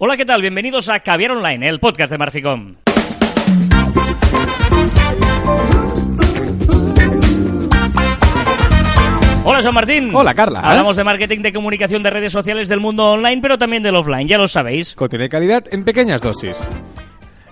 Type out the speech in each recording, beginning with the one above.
Hola, ¿qué tal? Bienvenidos a Caviar Online, el podcast de Marficom. Hola, Juan Martín. Hola, Carla. Hablamos de marketing, de comunicación, de redes sociales, del mundo online, pero también del offline, ya lo sabéis. Contenido de calidad en pequeñas dosis.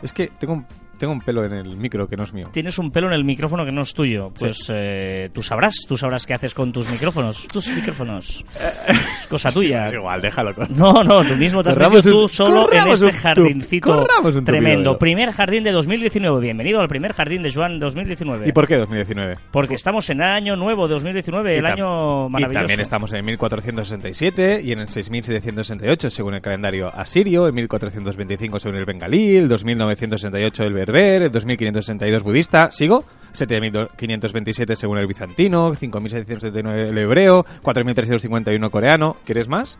Es que tengo un, tengo un pelo en el micro que no es mío. Tienes un pelo en el micrófono que no es tuyo. Pues eh, tú sabrás, tú sabrás qué haces con tus micrófonos. Tus micrófonos. Es cosa tuya. Igual, déjalo. con- No, no, tú mismo te has metido tú un- solo en este jardincito tremendo. tupido. Primer jardín de 2019. Bienvenido al primer jardín de Joan 2019. ¿Y por qué 2019? Porque estamos en el año nuevo de 2019, Y el año maravilloso. Y también estamos en el 1467 y en el 6768 según el calendario asirio, el 1425 según el bengalí, el 2968 el berber, el 2562 budista, ¿sigo? 7527 según el bizantino, 5779 el hebreo, 4351 coreano, ¿quieres más?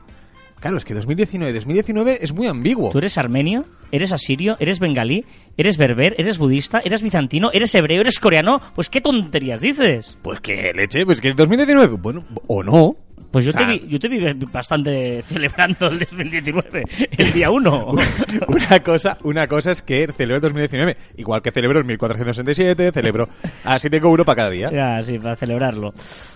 Claro, es que 2019 2019 es muy ambiguo. ¿Tú eres armenio? ¿Eres asirio? ¿Eres bengalí? ¿Eres berber? ¿Eres budista? ¿Eres bizantino? ¿Eres hebreo? ¿Eres coreano? Pues qué tonterías dices. Pues que leche, pues que 2019, bueno, o no. Pues yo, O sea, te, vi, yo te vi bastante celebrando el 2019, el día 1. Una cosa, una cosa es que celebro el 2019, igual que celebro el 1467, celebro... Así tengo uno para cada día. Ya, sí, para celebrarlo.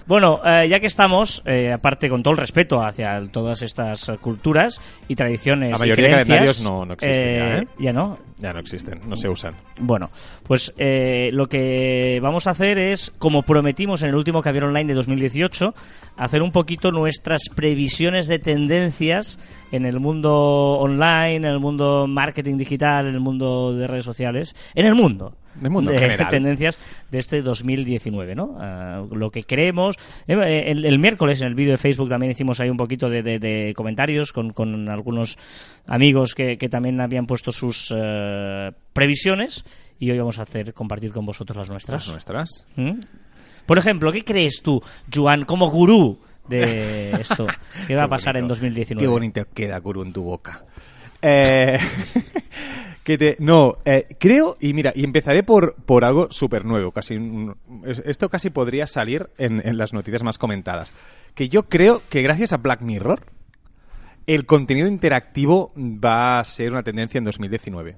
Bueno, eh, ya que estamos, eh, aparte con todo el respeto hacia todas estas eh, culturas y tradiciones La y mayoría de creencias, calendarios no- no existen ya, ¿eh? Ya no. Ya no existen, no se usan. Bueno, pues eh, lo que vamos a hacer es, como prometimos en el último Caviar Online de 2018, hacer un poquito nuestras previsiones de tendencias en el mundo online, en el mundo marketing digital, en el mundo de redes sociales, en el mundo. Del mundo en de general. tendencias de este 2019, ¿no? Ah, lo que creemos. Eh, El, el miércoles en el vídeo de Facebook también hicimos ahí un poquito de, de- de comentarios con, con algunos amigos que, que también habían puesto sus eh, previsiones y hoy vamos a hacer compartir con vosotros las nuestras. Las nuestras. ¿Mm? Por ejemplo, ¿qué crees tú, Joan, como gurú de esto? ¿Qué va a pasar en bonito. 2019? Qué bonito queda Guru en tu boca. Eh, que te, no, eh, creo, y mira, y empezaré por, por algo súper nuevo. Casi, esto casi podría salir en, en las noticias más comentadas. Que yo creo que gracias a Black Mirror, el contenido interactivo va a ser una tendencia en 2019.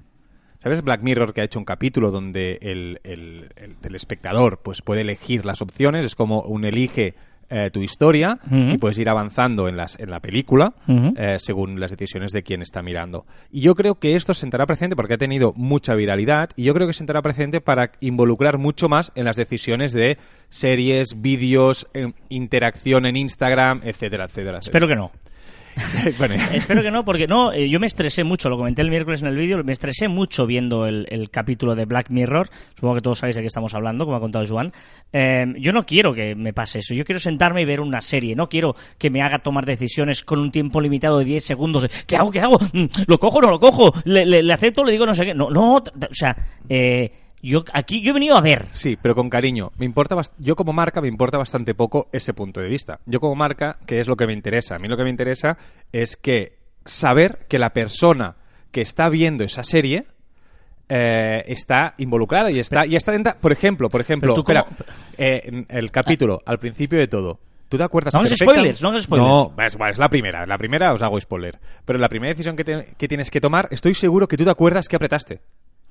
¿Sabes? Black Mirror que ha hecho un capítulo donde el, el- el- el espectador pues puede elegir las opciones, es como un elige eh, tu historia y puedes ir avanzando en, las, en la película eh, según las decisiones de quien está mirando. Y yo creo que esto sentará presente porque ha tenido mucha viralidad y yo creo que sentará presente para involucrar mucho más en las decisiones de series, vídeos, eh, interacción en Instagram, etcétera, etcétera. Espero que no. bueno, Espero que no, porque no, eh, yo me estresé mucho, lo comenté el miércoles en el vídeo, me estresé mucho viendo el, capítulo de Black Mirror, supongo que todos sabéis de qué estamos hablando, como ha contado Joan. Eh, yo no quiero que me pase eso, yo quiero sentarme y ver una serie, no quiero que me haga tomar decisiones con un tiempo limitado de 10 segundos. ¿Qué hago? ¿Qué hago? Mm, ¿Lo cojo no lo cojo? ¿Le, le- acepto? ¿Le digo no sé qué? No, no, o sea, eh, yo aquí yo he venido a ver. Sí, pero con cariño. Me importa yo como marca me importa bastante poco ese punto de vista. Yo como marca, ¿qué es lo que me interesa? A mí lo que me interesa es que saber que la persona que está viendo esa serie eh, está involucrada y está y está dentro. Por ejemplo, por ejemplo, espera, eh, en el capítulo al principio de todo. ¿Tú te acuerdas No hagas spoilers, no hagas spoilers. No, es, es la primera. La primera os hago spoiler. Pero la primera decisión que, te- que tienes que tomar, estoy seguro que tú te acuerdas que apretaste.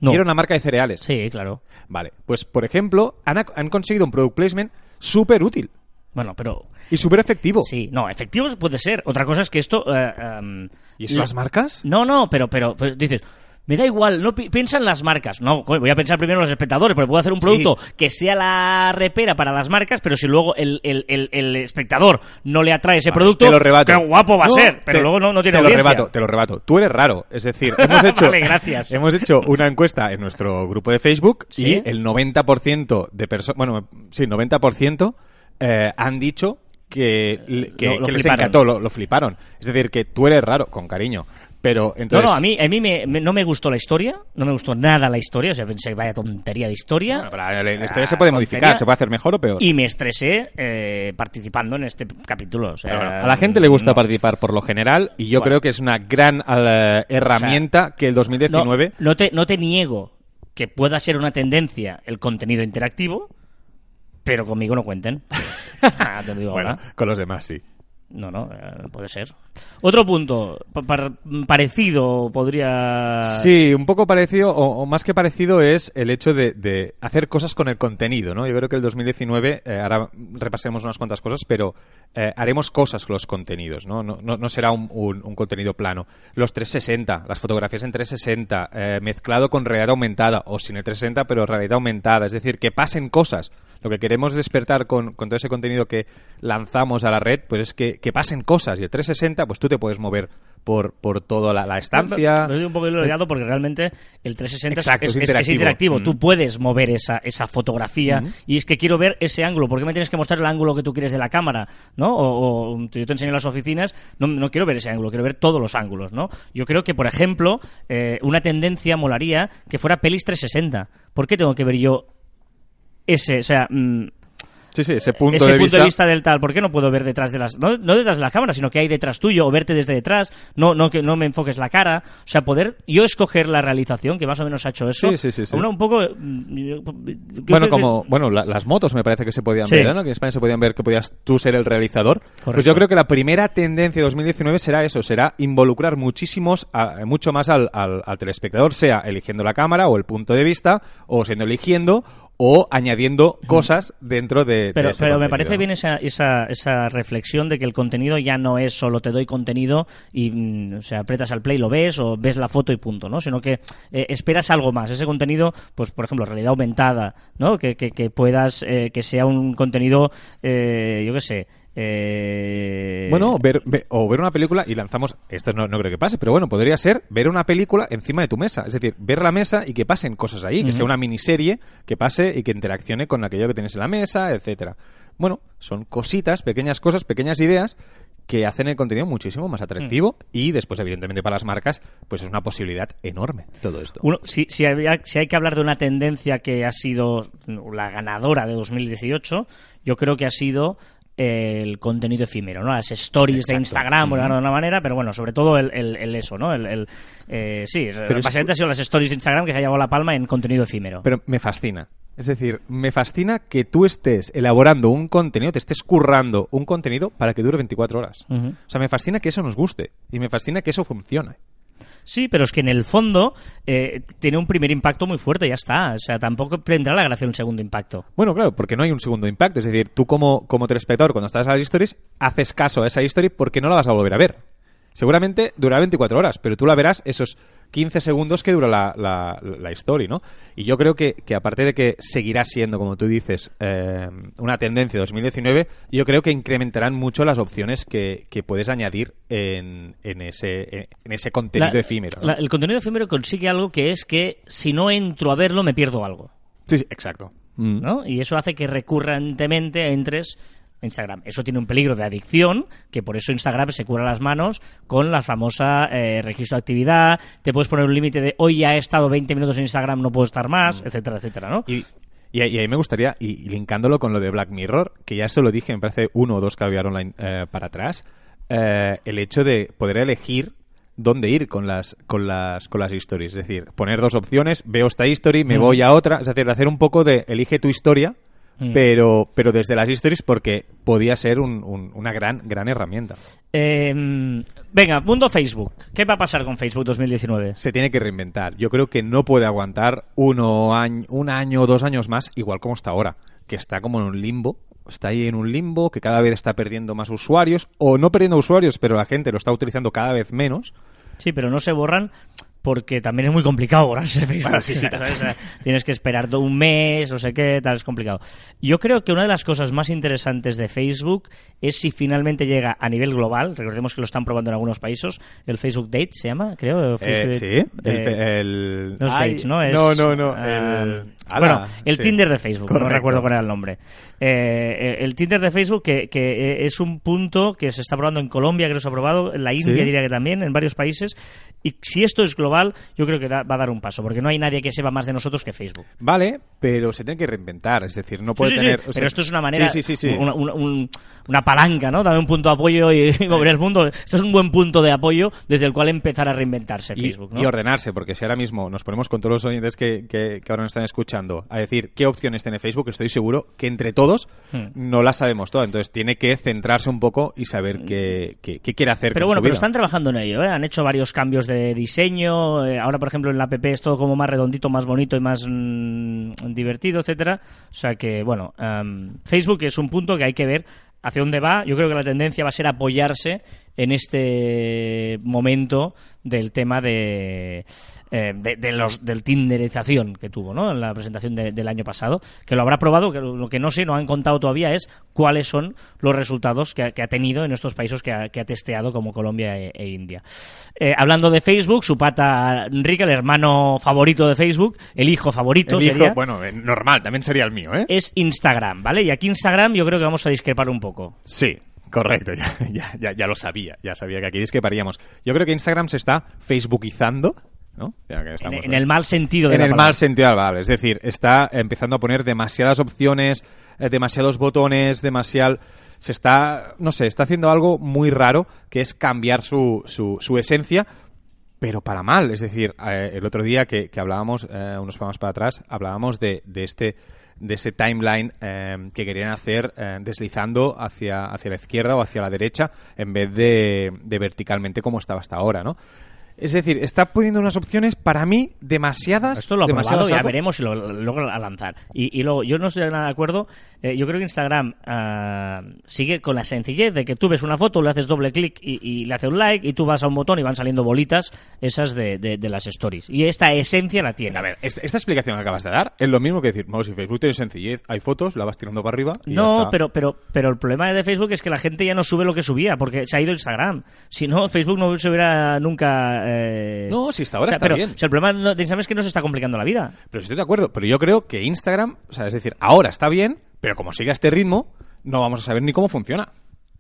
No. Y era una marca de cereales. Sí, claro. Vale, pues por ejemplo, han, han conseguido un product placement súper útil Bueno, pero y súper efectivo. sí, no, efectivo puede ser. Otra cosa es que esto... eh, em, ¿Y eso la- las marcas? No, no, pero, pero, pero dices, me da igual, no pi- piensa en las marcas. No, voy a pensar primero en los espectadores, porque puedo hacer un Sí. producto que sea la repera para las marcas, pero si luego el, el- el- el espectador no le atrae ese Vale, producto, te lo rebato. qué guapo va No, a ser, pero te- luego no, no tiene Te lo rebato, te lo rebato. Tú eres raro. Es decir, hemos hecho, Vale, gracias. hemos hecho una encuesta en nuestro grupo de Facebook ¿Sí? y el 90% de personas, bueno, sí, 90% eh, han dicho que, que, Lo- lo que les fliparon. encantó, lo, lo fliparon. Es decir, que tú eres raro, con cariño. Pero No, entonces... no, a mí, a mí me- me- no me gustó la historia, no me gustó nada la historia, o sea, pensé, vaya tontería de historia. Bueno, pero la, la historia se puede modificar, se puede hacer mejor o peor. Y me estresé eh, participando en este capítulo. o sea, bueno, a la gente le gusta no. participar por lo general y yo Bueno. creo que es una gran eh, herramienta que el 2019 No, no te, no te niego que pueda ser una tendencia el contenido interactivo, pero conmigo no cuenten. Ah, te digo bueno, con los demás sí. No, no, eh, puede ser. Otro punto, pa- par- parecido podría... Sí, un poco parecido, o, más que parecido, es el hecho de, de hacer cosas con el contenido, ¿no? Yo creo que el 2019, eh, ahora repasemos unas cuantas cosas, pero eh, haremos cosas con los contenidos, ¿no? No, no- no será un contenido plano. Los 360, las fotografías en 360, eh, mezclado con realidad aumentada, o sin el 360, pero realidad aumentada, es decir, que pasen cosas. Lo que queremos despertar con, con todo ese contenido que lanzamos a la red, pues es que, que pasen cosas. Y el 360, pues tú te puedes mover por, por toda la, la estancia. Doy un poco liado porque realmente el 360 es- Exacto, es, es es- es interactivo. interactivo. Mm. Tú puedes mover esa, esa fotografía y es que quiero ver ese ángulo. ¿Por qué me tienes que mostrar el ángulo que tú quieres de la cámara? ¿no? O, o yo te enseño las oficinas, no, no quiero ver ese ángulo, quiero ver todos los ángulos. ¿no? Yo creo que, por ejemplo, eh, una tendencia molaría que fuera pelis 360. ¿Por qué tengo que ver yo ese, o sea, mm, Sí, sí, ese punto, ese de, punto vista. de vista del tal, ¿por qué no puedo ver detrás de las, no, no detrás de la cámara, sino que hay detrás tuyo, o verte desde detrás, no, no que no me enfoques la cara, o sea, poder yo escoger la realización, que más o menos ha hecho eso, Sí, sí, sí. Una, un poco, mm, Bueno, que- como bueno la- las motos me parece que se podían ver, ¿no? Que en España se podían ver que podías tú ser el realizador. Pues yo creo que la primera tendencia de 2019 será eso, será involucrar muchísimos, a- mucho más al, al- al telespectador, sea eligiendo la cámara o el punto de vista, o siendo eligiendo, o añadiendo cosas dentro de, de Pero, ese pero me parece bien esa, esa, esa reflexión de que el contenido ya no es solo te doy contenido y mm, o sea, apretas al play, lo ves o ves la foto y punto, ¿no? Sino que eh, esperas algo más. Ese contenido, pues por ejemplo, realidad aumentada, ¿no? Que, que, que puedas, eh, que sea un contenido, eh, yo qué sé, eh, Bueno, ver, ve- o ver una película y lanzamos. Esto no, no creo que pase, pero bueno, podría ser ver una película encima de tu mesa. Es decir, ver la mesa y que pasen cosas ahí, que sea una miniserie que pase y que interaccione con aquello que tienes en la mesa, etcétera. Bueno, son cositas, pequeñas cosas, pequeñas ideas que hacen el contenido muchísimo más atractivo y después, evidentemente, para las marcas, pues es una posibilidad enorme todo esto. Uno, si, si, había- si hay que hablar de una tendencia que ha sido la ganadora de 2018, yo creo que ha sido el contenido efímero, ¿no? Las stories de. Instagram, llamarlo de alguna manera, pero bueno, sobre todo el, el- el eso, ¿no? El, el, eh, sí, es- básicamente han sido las stories de Instagram que se ha llevado la palma en contenido efímero. Pero me fascina. Es decir, me fascina que tú estés elaborando un contenido, te estés currando un contenido para que dure 24 horas. O sea, me fascina que eso nos guste y me fascina que eso funcione. Sí, pero es que en el fondo eh, tiene un primer impacto muy fuerte, ya está. O sea, tampoco tendrá la gracia un segundo impacto. Bueno, claro, porque no hay un segundo impacto. Es decir, tú como, como telespectador, cuando estás a las stories, haces caso a esa story porque no la vas a volver a ver. Seguramente durará 24 horas, pero tú la verás esos 15 segundos que dura la, la, la story, ¿no? Y yo creo que, que aparte de que seguirá siendo, como tú dices, eh, una tendencia de 2019, yo creo que incrementarán mucho las opciones que, que puedes añadir en, en, ese, en ese contenido La- efímero. el contenido efímero consigue algo que es que si no entro a verlo me pierdo algo. Sí, sí, exacto. Mm. ¿no? Y eso hace que recurrentemente entres Instagram. Eso tiene un peligro de adicción, que por eso Instagram se cura las manos con la famosa eh, registro de actividad, te puedes poner un límite de hoy ya he estado 20 minutos en Instagram, no puedo estar más, etcétera, etcétera, ¿no? Mm. Y, y, y ahí me gustaría, y, y linkándolo con lo de Black Mirror, que ya se lo dije, me parece uno o dos caviar online eh, para atrás, eh, el hecho de poder elegir dónde ir con las con las con las stories, es decir, poner dos opciones, veo esta history, me Mm. voy a otra, es decir, hacer un poco de elige tu historia, Mm. pero pero desde las stories porque podía ser un- un- una gran gran herramienta. Eh, venga, mundo Facebook. ¿Qué va a pasar con Facebook 2019? Se tiene que reinventar. Yo creo que no puede aguantar uno año, un año o dos años más, igual como está ahora, que está como en un limbo. Está ahí en un limbo que cada vez está perdiendo más usuarios, o no perdiendo usuarios, pero la gente lo está utilizando cada vez menos. Sí, pero no se borran porque también es muy complicado borrarse Facebook. Bueno, sí, sí. ¿sabes? Tienes que esperar todo un mes, no sé qué, tal, es complicado. Yo creo que una de las cosas más interesantes de Facebook es si finalmente llega a nivel global, recordemos que lo están probando en algunos países, el Facebook Date se llama, creo. Eh, sí, Date, el, eh, el- no es Ay, Dates, ¿no? Es, no, no, no, ah, el- bueno, el sí. Tinder de Facebook, no Correcto. recuerdo cuál era el nombre. Eh, el Tinder de Facebook, que, que eh, es un punto que se está probando en Colombia, creo que se ha probado, en la India Sí. diría que también, en varios países. Y si esto es global, yo creo que da- va a dar un paso, porque no hay nadie que sepa más de nosotros que Facebook. Vale, pero se tiene que reinventar, es decir, no puede sí, sí, tener... o sea, pero esto es una manera. Una, una- un- una palanca, ¿no? Dame un punto de apoyo y, y mover el mundo. Esto es un buen punto de apoyo desde el cual empezar a reinventarse y, Facebook, ¿no? y ordenarse, porque si ahora mismo nos ponemos con todos los oyentes que, que- que ahora nos están escuchando a decir qué opciones tiene Facebook, estoy seguro que entre todos Hmm. no las sabemos todas. Entonces tiene que centrarse un poco y saber qué, qué- qué quiere hacer Pero con bueno, su pero están trabajando en ello, ¿eh? Han hecho varios cambios de diseño. Eh, ahora, por ejemplo, en la app es todo como más redondito, más bonito y más mm, divertido, etcétera. O sea que, bueno, em, Facebook es un punto que hay que ver hacia dónde va. Yo creo que la tendencia va a ser apoyarse en este momento del tema de, eh, de, de los, del tinderización que tuvo ¿no? en la presentación de- del año pasado, que lo habrá probado, que lo lo que no sé, no han contado todavía es cuáles son los resultados que ha, que ha tenido en estos países que ha, que ha testeado como Colombia e, e India. Eh, hablando de Facebook, su pata Enrique, el hermano favorito de Facebook, el hijo favorito El hijo, sería, bueno, eh, normal, también sería el mío, ¿eh? es Instagram, ¿vale? Y aquí Instagram yo creo que vamos a discrepar un poco. Sí, correcto, ya, ya, ya, ya lo sabía, ya sabía que aquí discreparíamos. Yo creo que Instagram se está facebookizando, ¿no? En, el mal sentido de en la el palabra. mal sentido de la palabra. Es decir, está empezando a poner demasiadas opciones, eh, demasiados botones, demasiado... Se está, no sé, está haciendo algo muy raro, que es cambiar su, su, su esencia, pero para mal. Es decir, eh, el otro día que, que hablábamos, eh, unos programas para atrás, hablábamos de, de este de ese timeline eh, que querían hacer eh, deslizando hacia, hacia la izquierda o hacia la derecha en vez de, de verticalmente como estaba hasta ahora, ¿no? Es decir, está poniendo unas opciones para mí demasiadas. Esto lo ha demasiadas probado, ya veremos si lo logra lanzar. Y, y luego, yo no estoy nada de acuerdo. eh, yo creo que Instagram ah, sigue con la sencillez de que tú ves una foto, le haces doble clic y, y le haces un like, y tú vas a un botón y van saliendo bolitas esas de, de- de las stories. Y esta esencia la tiene. A ver, esta, esta explicación que acabas de dar es lo mismo que decir, no, si Facebook tiene sencillez, hay fotos, la vas tirando para arriba. y ya No, está. pero, pero, pero el problema de Facebook es que la gente ya no sube lo que subía, porque se ha ido Instagram. Si no, Facebook no se hubiera nunca... eh, No, si hasta ahora o sea, está pero, bien. o sea, el problema no- de Instagram es que no se está complicando la vida. Pero estoy de acuerdo, pero yo creo que Instagram, o sea, es decir, ahora está bien, pero como siga este ritmo, no vamos a saber ni cómo funciona.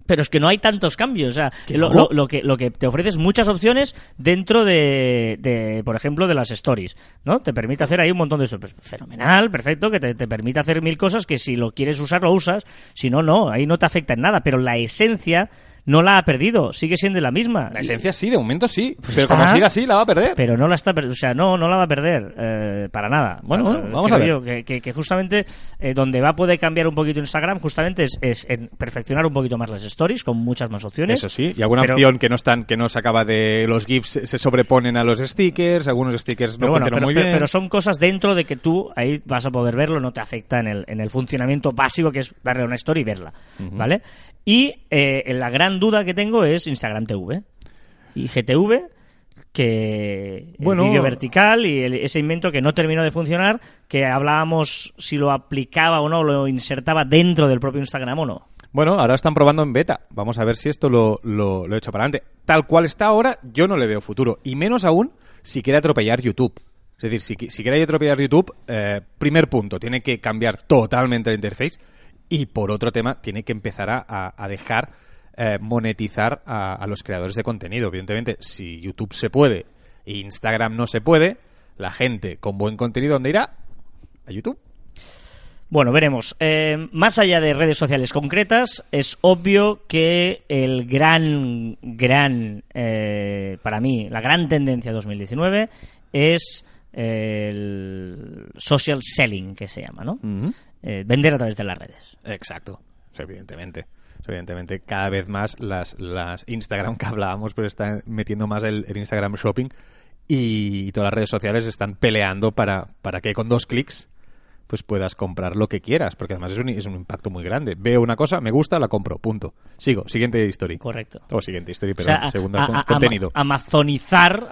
Pero es que no hay tantos cambios. O sea, ¿Que lo, no? lo- lo que, lo que te ofrece es muchas opciones dentro de, de, por ejemplo, de las stories. ¿no? Te permite hacer ahí un montón de esto. Pues fenomenal, perfecto, que te, te permite hacer mil cosas que si lo quieres usar, lo usas. Si no, no, ahí no te afecta en nada. Pero la esencia no la ha perdido, sigue siendo la misma. La esencia sí, de momento sí, pero está. como siga así, la va a perder. Pero no la está per- o sea, no, no la va a perder eh, para nada. Bueno, bueno, vamos creo a ver. yo que, que- que justamente eh, donde va a poder cambiar un poquito Instagram, justamente es, es en perfeccionar un poquito más las stories con muchas más opciones. Eso sí, y alguna Pero- opción que no están, que no se acaba de los GIFs se sobreponen a los stickers, algunos stickers no bueno, funcionan pero, muy pero- bien. pero son cosas dentro de que tú ahí vas a poder verlo, no te afecta en el, en el funcionamiento básico que es darle una story y verla, ¿vale? Y eh, la gran duda que tengo es Instagram TV y GTV que Bueno. el vídeo vertical y el- ese invento que no terminó de funcionar, que hablábamos si lo aplicaba o no, lo insertaba dentro del propio Instagram o no. Bueno, ahora están probando en beta. Vamos a ver si esto lo, lo, lo he hecho para adelante. Tal cual está ahora, yo no le veo futuro. Y menos aún si quiere atropellar YouTube. Es decir, si, si quiere atropellar YouTube, eh, primer punto, tiene que cambiar totalmente la interface. Y por otro tema, tiene que empezar a, dejar eh, monetizar a, a los creadores de contenido. Evidentemente, si YouTube se puede e Instagram no se puede, la gente con buen contenido, ¿dónde irá? A YouTube. Bueno, veremos. Eh, más allá de redes sociales concretas, es obvio que el gran, gran, eh, para mí, la gran tendencia 2019 es el social selling, que se llama, ¿no? Eh, vender a través de las redes. Exacto. Evidentemente. Evidentemente, cada vez más las, las Instagram que hablábamos, pero están metiendo más el, el Instagram Shopping y todas las redes sociales están peleando para, para que con dos clics pues puedas comprar lo que quieras, porque además es un, es un impacto muy grande. Veo una cosa, me gusta, la compro, punto. Sigo, siguiente historia. Correcto. O siguiente historia, O perdón, sea, a- segunda a- a- contenido. ama- amazonizar,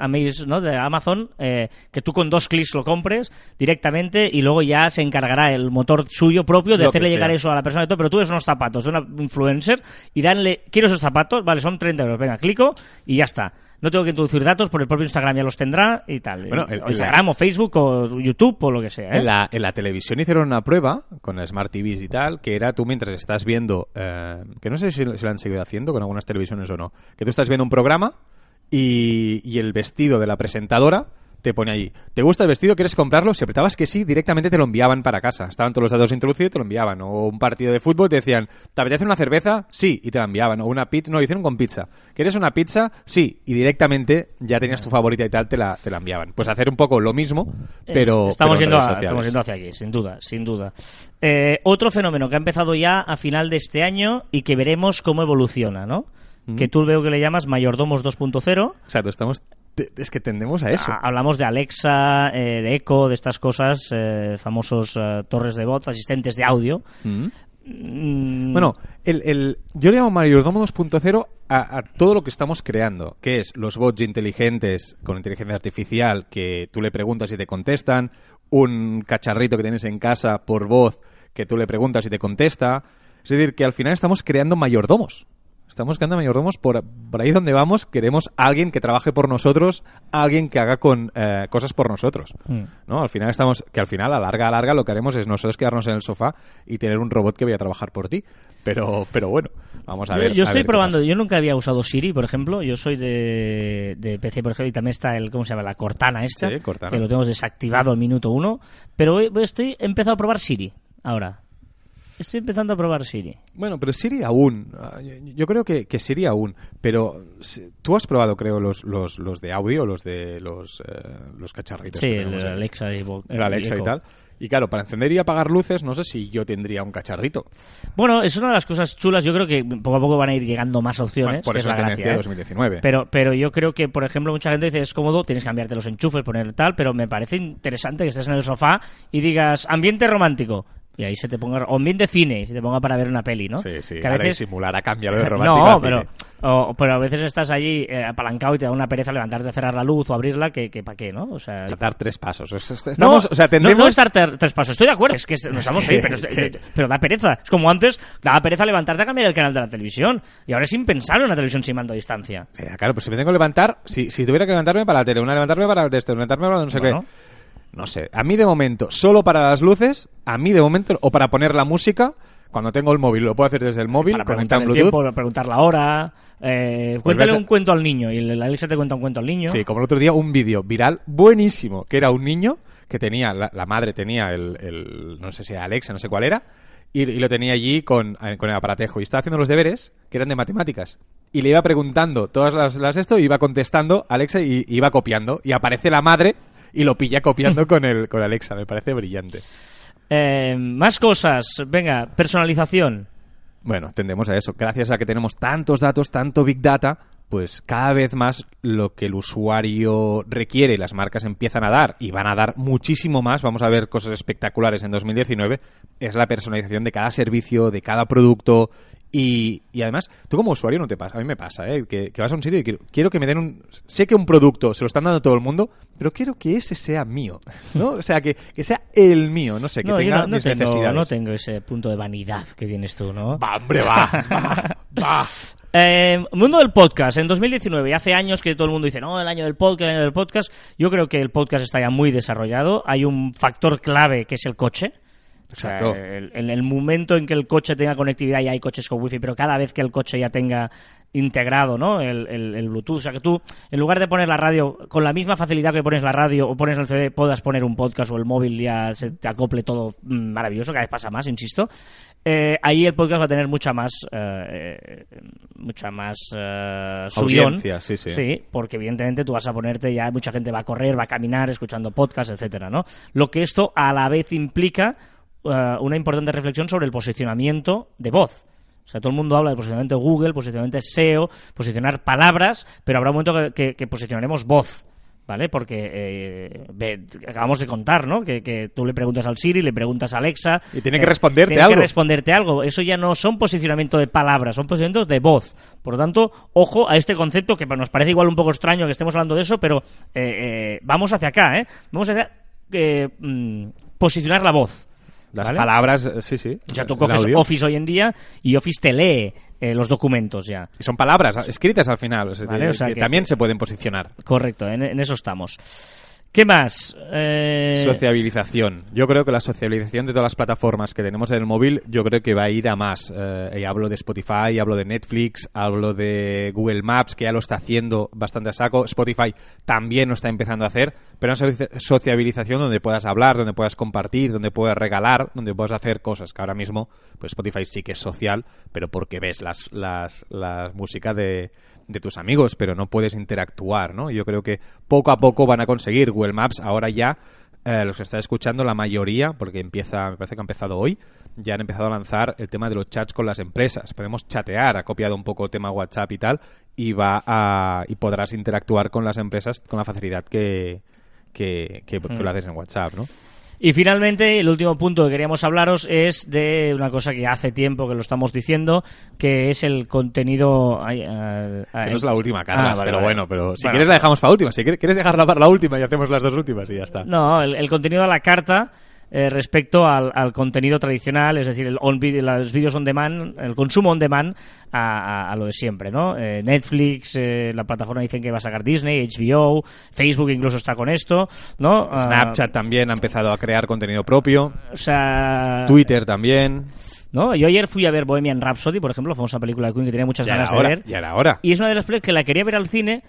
¿no? De Amazon, eh, que tú con dos clics lo compres directamente y luego ya se encargará el motor suyo propio de Lo hacerle llegar eso a la persona de todo. Pero tú ves unos zapatos de una influencer y danle, quiero esos zapatos, vale, son 30 euros, venga, clico y ya está. No tengo que introducir datos, por el propio Instagram ya los tendrá y tal. Bueno, el- o Instagram o Facebook o YouTube o lo que sea. ¿eh? En la, en la televisión hicieron una prueba con Smart TVs y tal, que era tú mientras estás viendo, eh, que no sé si, si lo han seguido haciendo con algunas televisiones o no, que tú estás viendo un programa y, y el vestido de la presentadora te pone allí, ¿te gusta el vestido? ¿Quieres comprarlo? Si apretabas que sí, directamente te lo enviaban para casa. Estaban todos los datos introducidos y te lo enviaban. O un partido de fútbol te decían, ¿te apetece una cerveza? Sí, y te la enviaban. O una pizza, no, lo hicieron con pizza. ¿Quieres una pizza? Sí, y directamente ya tenías tu favorita y tal, te la, te la enviaban. Pues hacer un poco lo mismo, pero... Es- estamos, pero yendo a- estamos yendo hacia aquí, sin duda, sin duda. Eh, otro fenómeno que ha empezado ya a final de este año y que veremos cómo evoluciona, ¿no? Que tú veo que le llamas Mayordomos 2.0. Exacto, estamos... Es que tendemos a eso. Ah, Hablamos de Alexa, eh, de Echo, de estas cosas, eh, famosos eh, torres de voz, asistentes de audio. Mm. Mm, Bueno, el, el- yo le llamo Mayordomo 2.0 a, a todo lo que estamos creando, que es los bots inteligentes con inteligencia artificial que tú le preguntas y te contestan, un cacharrito que tienes en casa por voz que tú le preguntas y te contesta. Es decir, que al final estamos creando mayordomos. Estamos creando mayordomos por, por ahí donde vamos. Queremos a alguien que trabaje por nosotros, alguien que haga con eh, cosas por nosotros. Mm. ¿no? Al final estamos, que al final, a larga, a larga, lo que haremos es nosotros quedarnos en el sofá y tener un robot que vaya a trabajar por ti. Pero, pero bueno, vamos a ver. Yo, a estoy ver probando, yo nunca había usado Siri, por ejemplo. Yo soy de, de PC, por ejemplo, y también está el, ¿cómo se llama? La Cortana esta, Sí, Cortana. que lo tenemos desactivado al minuto uno. Pero estoy he empezado a probar Siri ahora. Estoy empezando a probar Siri. Bueno, pero Siri aún. Ah, yo- creo que, que Siri aún. Pero tú has probado, creo, los, los, los de audio, los de los, eh, los cacharritos. Sí, el. Alexa y, El Alexa y tal. Y claro, para encender y apagar luces, no sé si yo tendría un cacharrito. Bueno, es una de las cosas chulas. Yo creo que poco a poco van a ir llegando más opciones. Bueno, por que eso es la gracia, de ¿eh? 2019. Pero, pero yo creo que, por ejemplo, mucha gente dice es cómodo, tienes que cambiarte los enchufes, poner tal, pero me parece interesante que estés en el sofá y digas ambiente romántico. Y ahí se te ponga, o ambiente cine, y se te ponga para ver una peli, ¿no? Sí, sí. Que a veces, disimular a cambiarlo de romántico. no, pero, cine. o- pero a veces estás allí eh, apalancado y te da una pereza levantarte a cerrar la luz o abrirla, que, que para qué, ¿no? O sea, Dar tres pasos. Es- es- no, Estamos, o sea, tendemos... no, estar ter- tres pasos, estoy de acuerdo. Es que est- no estamos ahí, pero, es que- pero da pereza. Es como antes, daba pereza levantarte a cambiar el canal de la televisión. Y ahora es impensable una televisión sin mando a distancia. Sí, claro, pues si me tengo que levantar, si, si tuviera que levantarme para la tele, una levantarme para el texto, levantarme para no sé Bueno. qué. No sé, a mí de momento, solo para las luces, a mí de momento, o para poner la música, cuando tengo el móvil, lo puedo hacer desde el móvil, para preguntar el tiempo, para preguntar la hora. Eh, cuéntale ves a- un cuento al niño y el Alexa te cuenta un cuento al niño. Sí, como el otro día, un vídeo viral buenísimo, que era un niño que tenía, la, la madre tenía el, el- no sé si era Alexa, no sé cuál era, y, y lo tenía allí con, eh, con el aparatejo, y estaba haciendo los deberes, que eran de matemáticas. Y le iba preguntando todas las, las esto, y iba contestando Alexa y, y iba copiando. Y aparece la madre y lo pilla copiando con el con Alexa. Me parece brillante. Eh, más cosas. Venga, personalización. Bueno, tendemos a eso. Gracias a que tenemos tantos datos, tanto Big Data, pues cada vez más lo que el usuario requiere, las marcas empiezan a dar y van a dar muchísimo más, vamos a ver cosas espectaculares en 2019, es la personalización de cada servicio, de cada producto y, y además, tú como usuario no te pasa, a mí me pasa, ¿eh? que, que vas a un sitio y quiero, quiero que me den un... Sé que un producto se lo están dando a todo el mundo, pero quiero que ese sea mío, ¿no? O sea, que, que sea el mío, no sé, que No, tenga no, no mis tengo, necesidades. no tengo ese punto de vanidad que tienes tú, ¿no? Va, hombre, va, va, va. Eh, mundo del podcast. En 2019, y hace años que todo el mundo dice, no, el año del podcast, el año del podcast. Yo creo que el podcast está ya muy desarrollado. Hay un factor clave que es el coche. O sea, Exacto. el- en el momento en que el coche tenga conectividad, ya hay coches con wifi, pero cada vez que el coche ya tenga integrado ¿no? el, el- Bluetooth, o sea que tú, en lugar de poner la radio, con la misma facilidad que pones la radio o pones el CD, puedas poner un podcast o el móvil ya se te acople todo mm, maravilloso, cada vez pasa más, insisto. Eh, ahí el podcast va a tener mucha más, eh, mucha más eh, subidón. Sí, sí. Sí, porque evidentemente tú vas a ponerte, ya mucha gente va a correr, va a caminar, escuchando podcast, etcétera, ¿no? Lo que esto a la vez implica eh, una importante reflexión sobre el posicionamiento de voz. O sea, todo el mundo habla de posicionamiento de Google, posicionamiento de SEO, posicionar palabras, pero habrá un momento que, que- que posicionaremos voz. ¿Vale? Porque eh, ve- acabamos de contar, ¿no? Que, que tú le preguntas al Siri, le preguntas a Alexa. Y tiene que eh, responderte tiene algo. que responderte algo. Eso ya no son posicionamiento de palabras, son posicionamientos de voz. Por lo tanto, ojo a este concepto que nos parece igual un poco extraño que estemos hablando de eso, pero eh, eh, vamos hacia acá, ¿eh? Vamos hacia eh, mm, posicionar la voz. Las ¿vale? palabras, eh, sí, sí. O sea, tú coges. Office hoy en día y Office te lee eh, los documentos ya. Y son palabras escritas al final, o sea, Vale, que, o sea que que- también se pueden posicionar. Correcto, en, en eso estamos. ¿Qué más? Eh, Sociabilización. Yo creo que la sociabilización de todas las plataformas que tenemos en el móvil, yo creo que va a ir a más. Eh, hablo de Spotify, hablo de Netflix, hablo de Google Maps, que ya lo está haciendo bastante a saco. Spotify también lo está empezando a hacer, pero una soci- sociabilización donde puedas hablar, donde puedas compartir, donde puedas regalar, donde puedas hacer cosas que ahora mismo, pues Spotify sí que es social, pero porque ves las, las, la música de, de tus amigos, pero no puedes interactuar, ¿no? Yo creo que poco a poco van a conseguir Google Maps ahora ya eh, los que están escuchando la mayoría, porque empieza, me parece que ha empezado hoy, ya han empezado a lanzar el tema de los chats con las empresas. Podemos chatear, ha copiado un poco el tema WhatsApp y tal, y va a, y podrás interactuar con las empresas con la facilidad que, que, que- que lo haces en WhatsApp, ¿no? Y finalmente, el último punto que queríamos hablaros es de una cosa que hace tiempo que lo estamos diciendo, que es el contenido... ay, ah, ah, Que no es la última, Carlas, Ah, vale, pero vale. bueno, pero si Bueno. quieres la dejamos para última. Si quieres quieres dejarla para la última y hacemos las dos últimas y ya está. No, el, el contenido a la carta eh, respecto al, al contenido tradicional, es decir, el on los vídeos on demand, el consumo on demand a, a- a lo de siempre, ¿no? Eh, Netflix, eh, la plataforma dicen que va a sacar Disney, HBO, Facebook incluso está con esto, ¿no? Ah, Snapchat también ha empezado a crear contenido propio. o sea, Twitter también. ¿no? Yo ayer fui a ver Bohemian Rhapsody, por ejemplo, la famosa película de Queen que tenía muchas Ya ganas de hora. ver. Ya era hora. Y es una de las películas que la quería ver al cine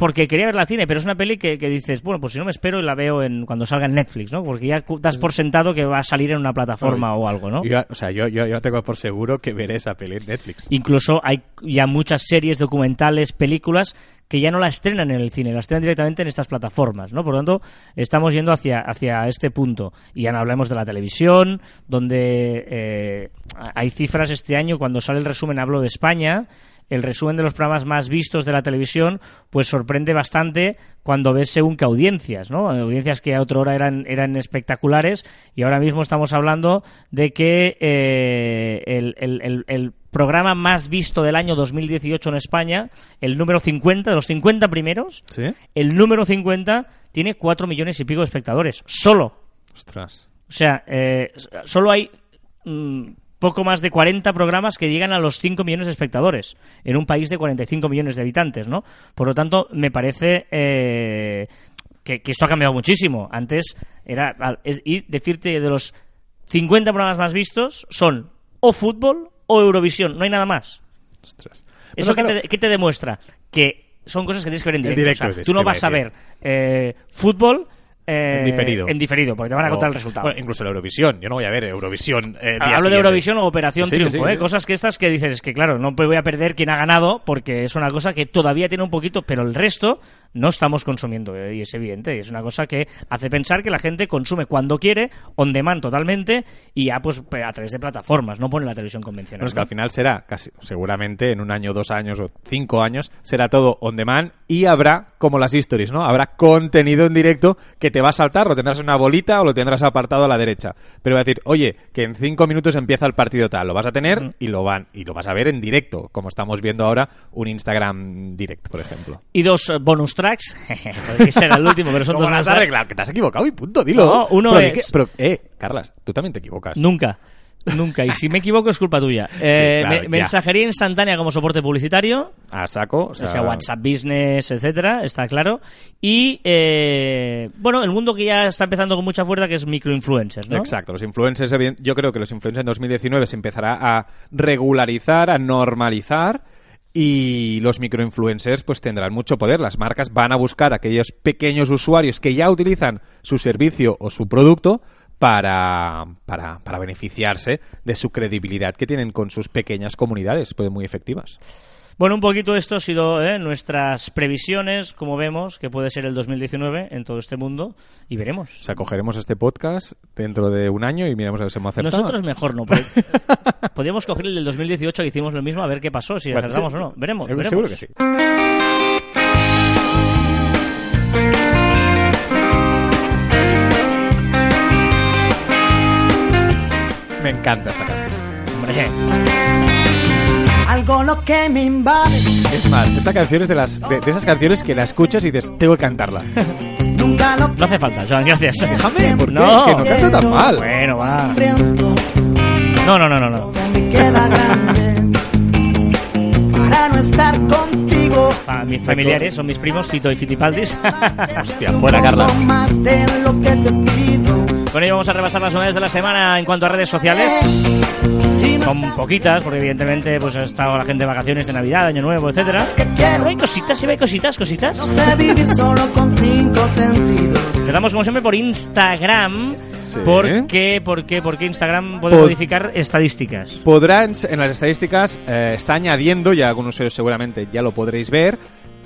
porque quería verla al cine, pero es una peli que, que dices, bueno, pues si no me espero y la veo en cuando salga en Netflix, ¿no? Porque ya das por sentado que va a salir en una plataforma o algo, ¿no? Yo- o sea, yo, yo, yo tengo por seguro que veré esa peli en Netflix. Incluso hay ya muchas series, documentales, películas que ya no la estrenan en el cine, la estrenan directamente en estas plataformas, ¿no? Por lo tanto, estamos yendo hacia, hacia este punto. Y ya no hablemos de la televisión, donde eh, hay cifras este año, cuando sale el resumen hablo de España, el resumen de los programas más vistos de la televisión, pues sorprende bastante cuando ves según qué audiencias, ¿no? Audiencias que a otra hora eran, eran espectaculares y ahora mismo estamos hablando de que eh, el, el- el- el programa más visto del año 2018 en España, el número 50, de los 50 primeros, ¿Sí? el número 50 tiene 4 millones y pico de espectadores, solo. Ostras. O sea, eh, solo hay mm, poco más de 40 programas que llegan a los 5 millones de espectadores en un país de 45 millones de habitantes, ¿no? Por lo tanto, me parece eh, que, que esto ha cambiado muchísimo. Antes era... es- y decirte de los 50 programas más vistos son o fútbol o Eurovisión, no hay nada más. Ostras. ¿Eso qué, claro, te, qué te demuestra? Que son cosas que tienes que ver en directo. directo, O sea, es tú no vas a ver eh, fútbol eh, En diferido. en diferido, porque te van a contar el resultado. bueno, incluso la Eurovisión. Yo no voy a ver Eurovisión. eh, Hablo de. Eurovisión o Operación Sí, Triunfo, sí, ¿eh? cosas que estas que dices, es que claro, no voy a perder quién ha ganado porque es una cosa que todavía tiene un poquito, pero el resto no estamos consumiendo ¿eh? y es evidente, y es una cosa que hace pensar que la gente consume cuando quiere, on demand totalmente y ya pues a través de plataformas, no pone la televisión convencional. Es que ¿no? al final será, casi, seguramente en un año, dos años o cinco años, será todo on demand y habrá, como las histories, ¿no? Habrá contenido en directo que te va a saltar, lo tendrás en una bolita o lo tendrás apartado a la derecha. Pero va a decir, oye, que en cinco minutos empieza el partido tal, lo vas a tener y lo van y lo vas a ver en directo, como estamos viendo ahora un Instagram direct, por ejemplo. Y dos eh, bonus tracks, que será el último, pero son ¿Cómo dos has arreglado? Que te has equivocado y punto, dilo. No, uno Pero es- que- pero, eh, Carlas, tú también te equivocas. Nunca. Nunca. Y si me equivoco es culpa tuya. Eh, claro, me- ya. mensajería instantánea como soporte publicitario. A saco, o sea, sea, WhatsApp Business, etcétera, está claro. Y, eh, bueno, el mundo que ya está empezando con mucha fuerza, que es microinfluencers, ¿no? Exacto, los influencers, yo creo que los influencers en 2019 se empezará a regularizar, a normalizar y los microinfluencers pues tendrán mucho poder. Las marcas van a buscar a aquellos pequeños usuarios que ya utilizan su servicio o su producto para, para, para beneficiarse de su credibilidad que tienen con sus pequeñas comunidades, pues muy efectivas. Bueno, un poquito esto ha sido ¿eh? nuestras previsiones, como vemos, que puede ser el 2019 en todo este mundo, y veremos. O sea, cogeremos este podcast dentro de un año y miramos a ver si hemos acertado. Nosotros mejor no. porque Podríamos coger el del 2018 que hicimos lo mismo, a ver qué pasó, si Bueno, acertamos sí. o no. Veremos, Seguro, veremos. seguro que sí. Me encanta esta canción. Hombre, Algo lo que me invade, Es más, esta canción es de, las, de, de esas canciones que la escuchas y dices, tengo que cantarla. nunca lo no hace falta, Joan, gracias. Déjame, ¿por qué? No. Que no canta tan mal. Bueno, va. No, no, no, no, no. me queda grande para no estar contigo. mis familiares son mis primos, Tito y Fitipaldis. Hostia, fuera, Carla. Pongo más de lo que te pido. Con ello vamos a repasar las novedades de la semana en cuanto a redes sociales. No Son poquitas, porque evidentemente pues ha estado la gente de vacaciones de Navidad, Año Nuevo, etcétera. Pero hay cositas, sí hay cositas, no cositas. sé vivir solo con cinco sentidos. Empezamos como siempre por Instagram. Sí. ¿Por qué? ¿Por qué? Porque Instagram puede Pod- modificar estadísticas. Podrán, en las estadísticas, eh, está añadiendo, ya algunos usuarios seguramente ya lo podréis ver,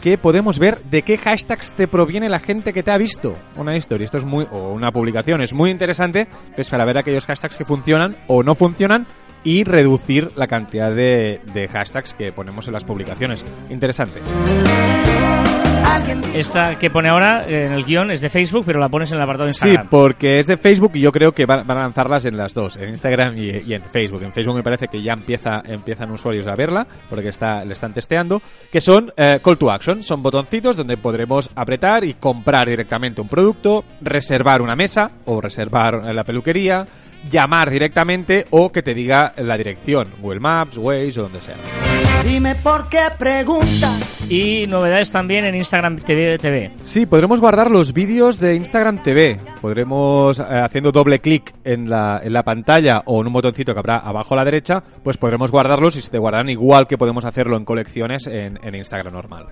que podemos ver de qué hashtags te proviene la gente que te ha visto una historia. Esto es muy, o una publicación, es muy interesante, pues para ver aquellos hashtags que funcionan o no funcionan y reducir la cantidad de, de hashtags que ponemos en las publicaciones. Interesante. Esta que pone ahora eh, en el guion es de Facebook, pero la pones en el apartado de Sí, Instagram. porque es de Facebook y yo creo que van, van a lanzarlas en las dos, en Instagram y, y en Facebook. En Facebook me parece que ya empieza, empiezan usuarios a verla, porque está, le están testeando, que son eh, call to action, son botoncitos donde podremos apretar y comprar directamente un producto, reservar una mesa o reservar la peluquería, llamar directamente o que te diga la dirección, Google Maps, Waze o donde sea. Dime por qué preguntas. Y novedades también en Instagram TV. TV. Sí, podremos guardar los vídeos de Instagram TV. Podremos, eh, haciendo doble clic en la, en la pantalla o en un botoncito que habrá abajo a la derecha, pues podremos guardarlos y se te guardarán igual que podemos hacerlo en colecciones en, en Instagram normal.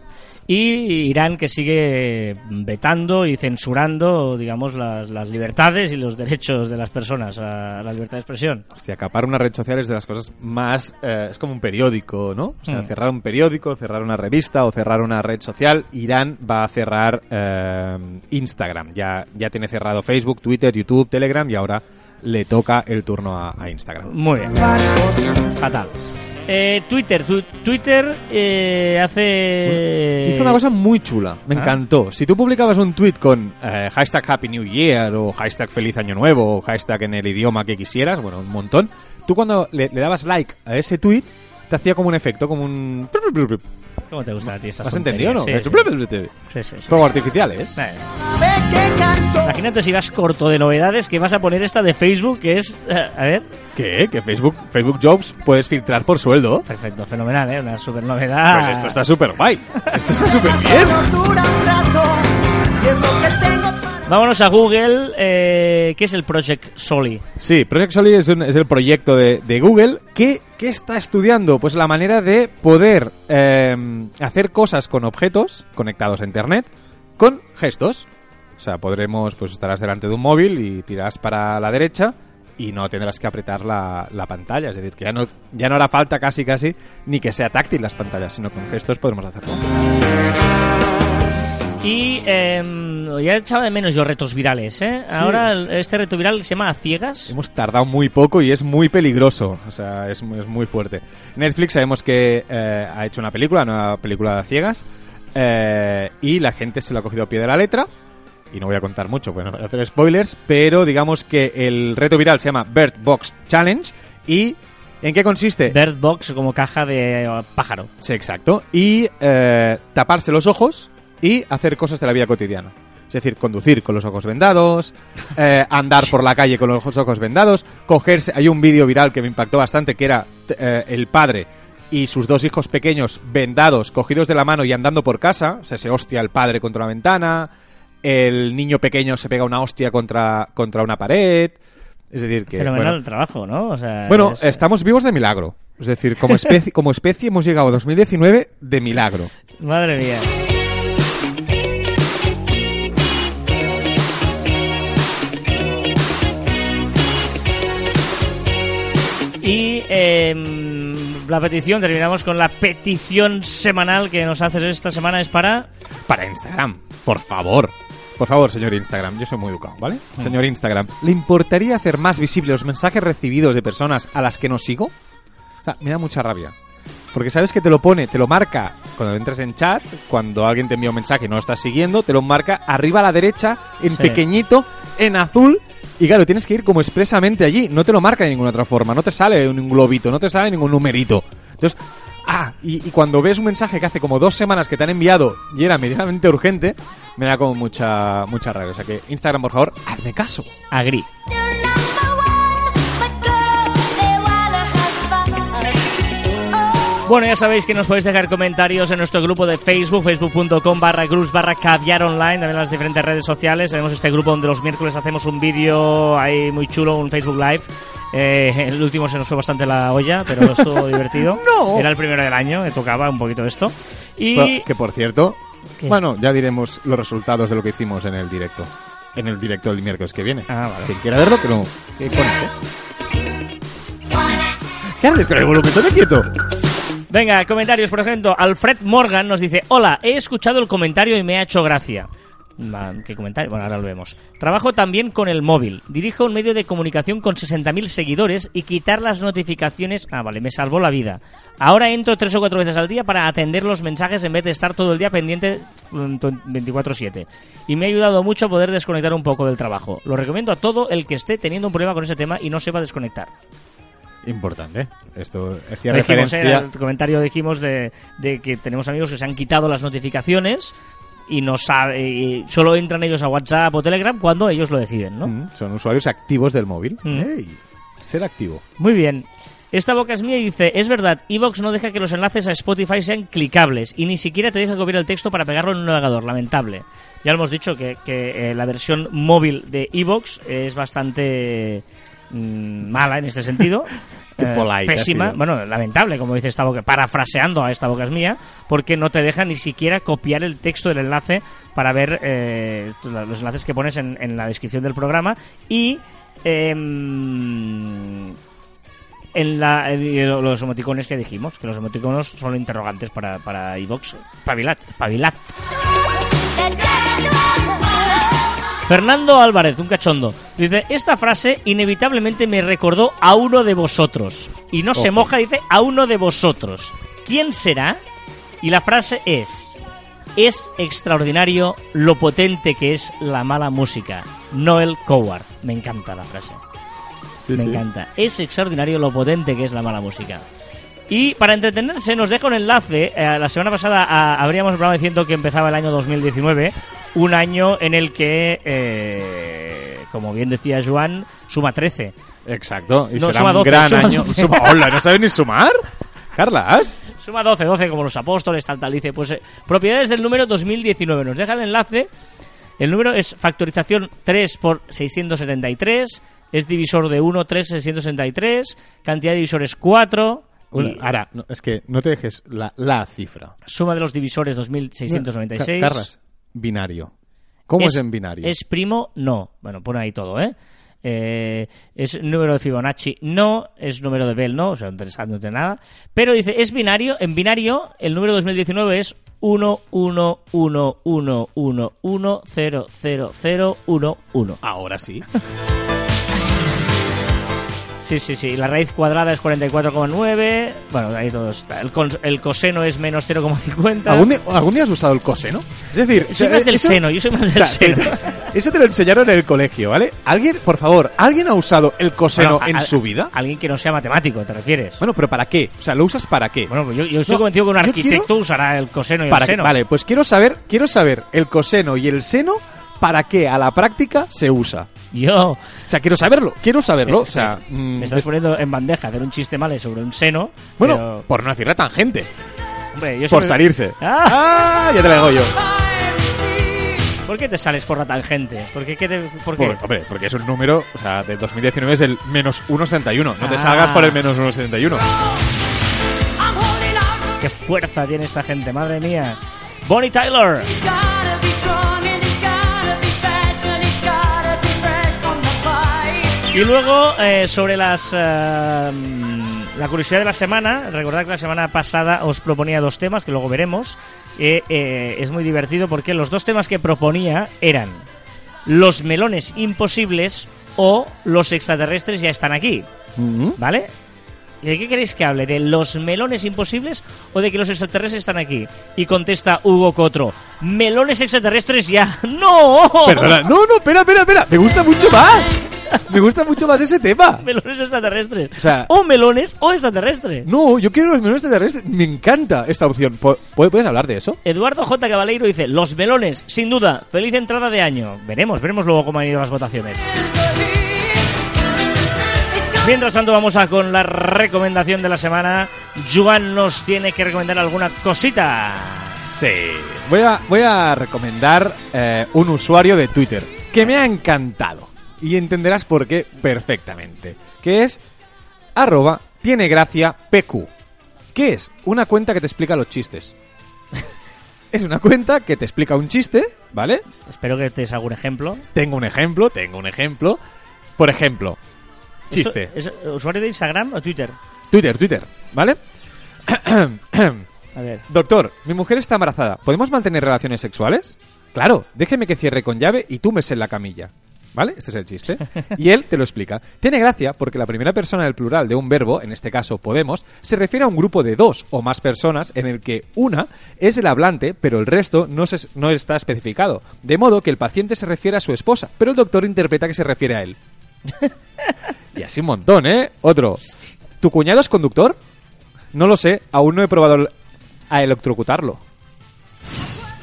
Y Irán que sigue vetando y censurando, digamos, las, las libertades y los derechos de las personas a la libertad de expresión. Hostia, capar una red social es de las cosas más... eh, es como un periódico, ¿no? O sea, Mm. cerrar un periódico, cerrar una revista o cerrar una red social. Irán va a cerrar eh, Instagram. Ya, ya tiene cerrado Facebook, Twitter, YouTube, Telegram y ahora le toca el turno a, a Instagram. Muy bien. Fatal. Eh, Twitter, tu- Twitter eh, hace... Hizo una cosa muy chula, me Ah. encantó. Si tú publicabas un tweet con eh, hashtag Happy New Year o hashtag Feliz Año Nuevo o hashtag en el idioma que quisieras, bueno, un montón, tú cuando le, le dabas like a ese tweet te hacía como un efecto, como un... ¿Cómo te gusta a ti estas ¿Has entendido no? tonterías? Sí, sí. Sí, sí, sí. Fuegos artificiales. Eh. Imagínate si vas corto de novedades que vas a poner esta de Facebook que es... eh, a ver, ¿Qué? Que Facebook, Facebook Jobs puedes filtrar por sueldo. perfecto, fenomenal, ¿eh? Una super novedad. Pues esto está súper guay. Esto está súper bien. Vámonos a Google, eh, ¿qué es el Project Soli? Sí, Project Solid es, el proyecto de, Google que, que está estudiando pues la manera de poder eh, hacer cosas con objetos conectados a Internet con gestos. O sea, podremos, pues estarás delante de un móvil y tirarás para la derecha y no tendrás que apretar la, la pantalla. Es decir, que ya no, ya no hará falta casi casi ni que sea táctil las pantallas, sino con gestos podremos hacerlo. Y eh, ya echaba de menos yo retos virales, ¿eh? Ahora este reto viral se llama A Ciegas. Hemos tardado muy poco y es muy peligroso, o sea, es, muy- es muy fuerte. Netflix sabemos que eh, ha hecho una película, una película de ciegas, eh, y la gente se lo ha cogido a pie de la letra. Y no voy a contar mucho, bueno, no voy a hacer spoilers, pero digamos que el reto viral se llama Bird Box Challenge. ¿Y en qué consiste? Bird Box como caja de eh, pájaro. Sí, exacto. Y eh, taparse los ojos y hacer cosas de la vida cotidiana. Es decir, conducir con los ojos vendados, eh, andar por la calle con los ojos vendados, cogerse... Hay un vídeo viral que me impactó bastante que era eh, el padre y sus dos hijos pequeños vendados, cogidos de la mano y andando por casa. O sea, se hostia el padre contra la ventana, el niño pequeño se pega una hostia contra, contra una pared. Es decir, que... Fenomenal bueno, el trabajo, ¿no? O sea, bueno, es- estamos vivos de milagro. Es decir, como especie, como especie hemos llegado a 2019 de milagro. Madre mía. Em, la petición, terminamos con la petición semanal que nos haces esta semana, es para... Para Instagram, por favor. Por favor, señor Instagram, yo soy muy educado, ¿vale? Señor Instagram, ¿le importaría hacer más visibles los mensajes recibidos de personas a las que no sigo? O sea, me da mucha rabia. Porque sabes que te lo pone, te lo marca cuando entres en chat, cuando alguien te envía un mensaje y no lo estás siguiendo, te lo marca arriba a la derecha, en Sí. pequeñito, en azul. Y claro, tienes que ir como expresamente allí. No te lo marca de ninguna otra forma. No te sale un globito, no te sale ningún numerito. Entonces, ah, y, y cuando ves un mensaje que hace como dos semanas que te han enviado y era medianamente urgente, me da como mucha, mucha rabia. O sea que Instagram, por favor, hazme caso. Agri. Bueno, ya sabéis que nos podéis dejar comentarios en nuestro grupo de Facebook, facebook.com barra cruz barra caviar online, también en las diferentes redes sociales. Tenemos este grupo donde los miércoles hacemos un vídeo ahí muy chulo, un Facebook Live. Eh, el último se nos fue bastante la olla, pero estuvo divertido. No. Era el primero del año, me tocaba un poquito esto. Y Bueno, que por cierto, ¿Qué? bueno, ya diremos los resultados de lo que hicimos en el directo. En el directo del miércoles que viene. Ah, vale. Quien quiera verlo, que no. Que conecte. ¿Qué haces con el volumen? ¿Estás quieto? Venga, comentarios, por ejemplo, Alfred Morgan nos dice, hola, he escuchado el comentario y me ha hecho gracia. ¿Qué comentario? Bueno, ahora lo vemos. Trabajo también con el móvil. Dirijo un medio de comunicación con 60.000 seguidores y quitar las notificaciones... Ah, vale, me salvó la vida. Ahora entro tres o cuatro veces al día para atender los mensajes en vez de estar todo el día pendiente mm, 24/7. Y me ha ayudado mucho a poder desconectar un poco del trabajo. Lo recomiendo a todo el que esté teniendo un problema con ese tema y no sepa desconectar. Importante. Esto hacía dijimos, referencia. ¿eh? El comentario dijimos de, de que tenemos amigos que se han quitado las notificaciones y no sabe, y solo entran ellos a WhatsApp o Telegram cuando ellos lo deciden, ¿no? Mm, Son usuarios activos del móvil. Mm. Ser activo. Muy bien. Esta boca es mía y dice, es verdad, Evox no deja que los enlaces a Spotify sean clicables y ni siquiera te deja copiar el texto para pegarlo en un navegador, lamentable. Ya lo hemos dicho que, que, eh, la versión móvil de Evox es bastante mm, mala en este sentido. Eh, polite pésima, bueno, lamentable, como dice esta boca, parafraseando a esta boca es mía, porque no te deja ni siquiera copiar el texto del enlace para ver eh, los enlaces que pones en, en la descripción del programa y em, en la, en los emoticones que dijimos, que los emoticonos son interrogantes para, para iVox. Pavilad, pavilad. Fernando Álvarez, un cachondo, dice, esta frase inevitablemente me recordó a uno de vosotros. Y no se moja, dice, a uno de vosotros. ¿Quién será? Y la frase es, es extraordinario lo potente que es la mala música. Noel Coward. Me encanta la frase. Sí, Me sí. encanta. Es extraordinario lo potente que es la mala música. Y para entretenerse nos deja un enlace. Eh, la semana pasada ah, habríamos hablado diciendo que empezaba el año 2019, un año en el que, eh, como bien decía Joan, suma 13. Exacto. Y No, será suma un 12, gran suma año. 12. Suma- Hola, ¿no sabes ni sumar? Carlas. Suma 12, 12 como los apóstoles, tal, tal. Dice, pues eh, propiedades del número 2019. Nos deja el enlace. El número es factorización 3 por 673. Es divisor de 1, 3, 663. Cantidad de divisores 4. Una- ahora, no, es que no te dejes la, la cifra. suma de los divisores 2696. Ca- Carlas, binario. ¿Cómo es, en binario? ¿Es primo? No. Bueno, pone ahí todo, ¿eh? Eh, es número de Fibonacci, no, es número de Bell, no, o sea, interesándote nada. Pero dice, es binario, en binario, el número 2019 es 1, 1, 1, 1, 1, 1, 0, 0, 0, 1, 1. Ahora sí. Sí, sí, sí. La raíz cuadrada es 44,9. Bueno, ahí todo está. El, cons- el coseno es menos 0,50. ¿Algún día, algún día has usado el coseno? Es decir, Soy o sea, más del eso- seno, yo soy más o del sea, seno. te- te- eso te lo enseñaron en el colegio, ¿vale? ¿Alguien, por favor, ¿alguien ha usado el coseno Bueno, a- en a- su vida? Alguien que no sea matemático, ¿te refieres? Bueno, pero ¿para qué? O sea, ¿lo usas para qué? Bueno, pues yo, yo estoy No, convencido que un yo arquitecto quiero- usará el coseno y para el qué- seno. Vale, pues quiero saber, quiero saber el coseno y el seno para qué a la práctica se usa. Yo. O sea, quiero saberlo, quiero saberlo. O sea, me mm, estás es- poniendo en bandeja hacer un chiste mal sobre un seno. bueno, pero, por no decir la tangente, hombre, yo por salirse. Ah. Ah, ya te la digo yo. ¿Por qué te sales por la tangente? ¿Por qué? ¿Qué te- por qué? Por- hombre, porque es un número, o sea, de 2019 es el menos 1,71. No te Ah. salgas por el menos 1,71. ¡Qué fuerza tiene esta gente! ¡Madre mía! Bonnie Tyler. Y luego, eh, sobre las eh, mm, la curiosidad de la semana, recordad que la semana pasada os proponía dos temas, que luego veremos. Eh, eh, es muy divertido porque los dos temas que proponía eran los melones imposibles o los extraterrestres ya están aquí. ¿vale? ¿Y de qué queréis que hable? ¿De los melones imposibles o de que los extraterrestres están aquí? Y contesta Hugo Cotro, melones extraterrestres ya. ¡No! Perdona, no, no, espera, espera, espera. Me gusta mucho más. Me gusta mucho más ese tema. Melones extraterrestres. O sea- o melones o extraterrestres. No, yo quiero los melones extraterrestres. Me encanta esta opción. ¿Pu- ¿Puedes hablar de eso? Eduardo J. Cabaleiro dice, los melones, sin duda, feliz entrada de año. Veremos, veremos luego cómo han ido las votaciones. Mientras tanto, vamos a con la recomendación de la semana. Joan nos tiene que recomendar alguna cosita. Sí. Voy a, voy a recomendar eh, un usuario de Twitter que me ha encantado. Y entenderás por qué perfectamente. Que es arroba tiene gracia PQ. ¿Qué es? Una cuenta que te explica los chistes. es una cuenta que te explica un chiste, ¿vale? Espero que te des algún ejemplo. Tengo un ejemplo, tengo un ejemplo. Por ejemplo, chiste. ¿Esto ¿Es usuario de Instagram o Twitter? Twitter, Twitter, ¿vale? A ver. Doctor, mi mujer está embarazada. ¿Podemos mantener relaciones sexuales? Claro, déjeme que cierre con llave y túmbes en la camilla. ¿Vale? Este es el chiste. Y él te lo explica. Tiene gracia porque la primera persona del plural de un verbo, en este caso podemos, se refiere a un grupo de dos o más personas en el que una es el hablante, pero el resto no, se- no está especificado. De modo que el paciente se refiere a su esposa, pero el doctor interpreta que se refiere a él. Y así un montón, ¿eh? Otro. ¿Tu cuñado es conductor? No lo sé, aún no he probado a electrocutarlo.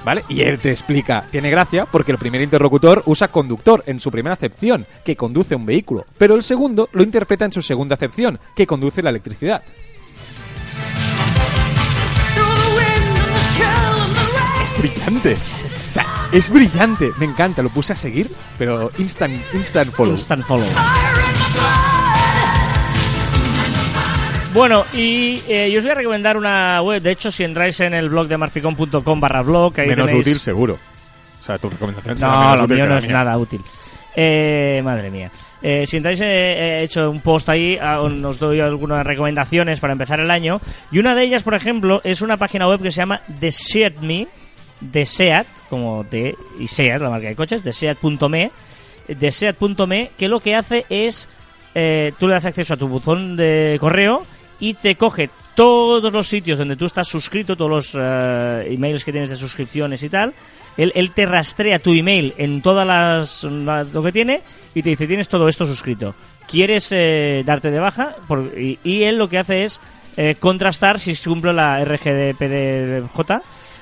¿Vale? Y él te explica, tiene gracia porque el primer interlocutor usa conductor en su primera acepción, que conduce un vehículo, pero el segundo lo interpreta en su segunda acepción, que conduce la electricidad. Es brillante. O sea, es brillante. Me encanta, lo puse a seguir, pero instant, instant follow. Instant follow. Bueno, y eh, yo os voy a recomendar una web. De hecho, si entráis en el blog de marficon.com barra blog, ahí Menos tenéis- útil, seguro. O sea, tu recomendación será No, menos lo útil mío que no la es mía. nada útil. Eh, madre mía. Eh, si entráis, eh, he hecho un post ahí, ah, os doy algunas recomendaciones para empezar el año. Y una de ellas, por ejemplo, es una página web que se llama Deseat.me, Deseat, como de y Seat, la marca de coches, Deseat.me, Deseat.me, que lo que hace es, eh, tú le das acceso a tu buzón de correo y te coge todos los sitios donde tú estás suscrito, todos los eh, emails que tienes de suscripciones y tal. Él, él te rastrea tu email en todas las, la- lo que tiene y te dice tienes todo esto suscrito. ¿Quieres eh, darte de baja? Por- y, él lo que hace es eh, contrastar si cumple la RGPDJ.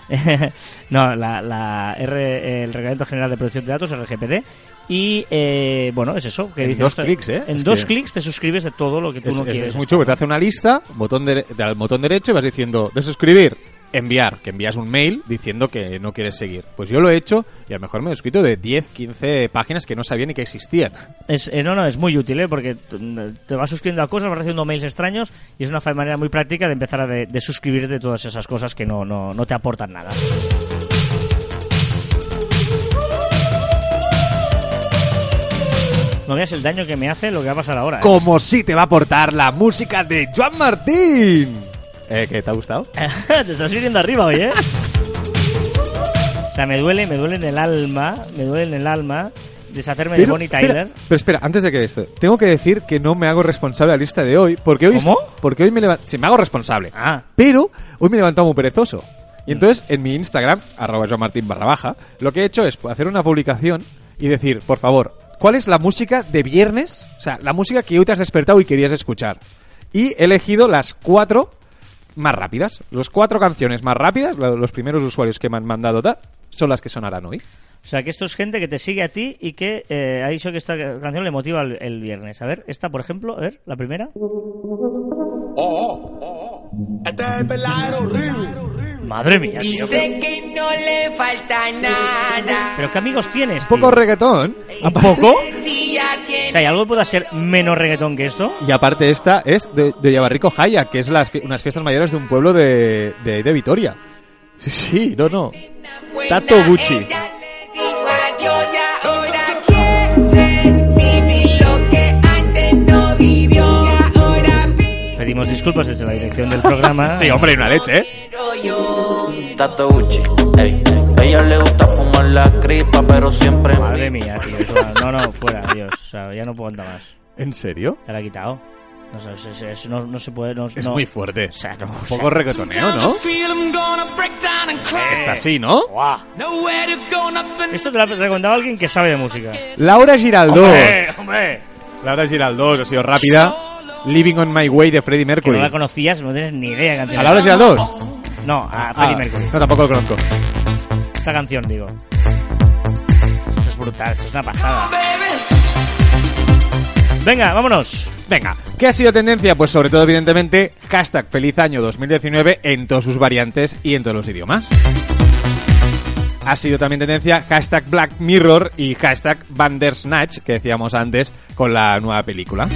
no, la, la R- el Reglamento General de Protección de Datos, RGPD. Y eh, bueno, es eso. Que En dice dos clics, ¿eh? En Es dos que- clics te suscribes de todo lo que tú Es, no es- quieres. es muy chulo, te hace una lista, botón de, al botón derecho y vas diciendo de suscribir, enviar, que envías un mail diciendo que no quieres seguir. Pues yo lo he hecho y a lo mejor me he suscrito de 10, 15 páginas que no sabía ni que existían. Es, eh, no, no, es muy útil, ¿eh? porque te vas suscribiendo a cosas, vas recibiendo mails extraños y es una manera muy práctica de empezar a de, de suscribirte de todas esas cosas que no, no, no te aportan nada. No veas el daño que me hace lo que va a pasar ahora. ¿eh? Como si te va a aportar la música de Joan Martín. Eh, ¿qué te ha gustado? te estás viniendo arriba hoy, ¿eh? O sea, me duele, me duele en el alma, me duele en el alma deshacerme de Bonnie espera, Tyler. pero espera, antes de que esto, tengo que decir que no me hago responsable de la lista de hoy, porque hoy ¿Cómo? porque hoy me levanto, sí, me hago responsable. Ah, Pero hoy me he levantado muy perezoso. Y entonces en mi Instagram, arroba Martín barra baja, lo que he hecho es hacer una publicación y decir, por favor, ¿cuál es la música de viernes? O sea, la música que hoy te has despertado y querías escuchar. Y he elegido las cuatro más rápidas. Las cuatro canciones más rápidas, lo- los primeros usuarios que me han mandado tal, son las que sonarán hoy. O sea, que esto es gente que te sigue a ti y que eh, ha dicho que esta canción le motiva el, el viernes. A ver, esta, por ejemplo, a ver, la primera. Este es el verdadero horrible. Madre mía, tío. pero- Dice que no le falta nada. Pero qué amigos tienes, Un poco tío? reggaetón. ¿Un poco? O sea, ¿hay algo que pueda ser menos reggaetón que esto? Y aparte esta es de, de Yabarrico Jaya, que es las, unas fiestas mayores de un pueblo de, de, de Vitoria. Sí, sí, no, no. Tato Gucci. Pedimos disculpas desde la dirección del programa. Sí, hombre, y una leche, ¿eh? Tato Gucci, ey. Ella le gusta fumar la cripa, pero siempre. Madre mía, tío. eso- no, no, fuera, Dios. O sea, ya no puedo andar más. ¿En serio? Ya la he quitado. No, sé, es- es- es- no, no se puede... No, Es no- muy fuerte. O sea, no, o Un poco reggaetoneo, ¿no? Está así, ¿no? Esto te lo ha recomendado alguien que sabe de música. Laura Giraldós. ¡Hombre! ¡Hombre! Laura Giraldós, ha sido rápida. Living on My Way de Freddie Que no Mercury. la conocías, no tienes ni idea. ¿A Laura Giraldós? No, a Freddie Ah, Mercury. No, tampoco lo conozco. Esta canción, digo. Esto es brutal, esto es una pasada. Venga, vámonos. Venga, ¿qué ha sido tendencia? Pues sobre todo, evidentemente, hashtag feliz año 2019 en todas sus variantes y en todos los idiomas. Ha sido también tendencia hashtag Black Mirror y hashtag Bandersnatch, que decíamos antes con la nueva película.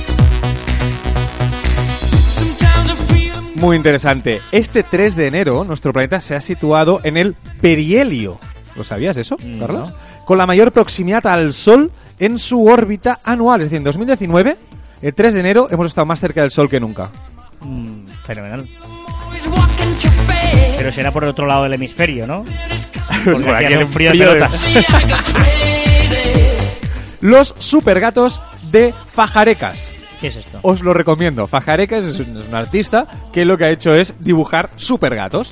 Muy interesante. Este 3 de enero, nuestro planeta se ha situado en el perihelio. ¿Lo sabías eso, No. Carlos? Con la mayor proximidad al Sol en su órbita anual. Es decir, en 2019, el 3 de enero, hemos estado más cerca del Sol que nunca. Mm, fenomenal. Pero será por el otro lado del hemisferio, ¿no? Porque Por aquí el frío de frío de- pelotas. Los supergatos de Fajarecas. ¿Qué es esto? Os lo recomiendo. Fajarecas es un, es un artista que lo que ha hecho es dibujar supergatos.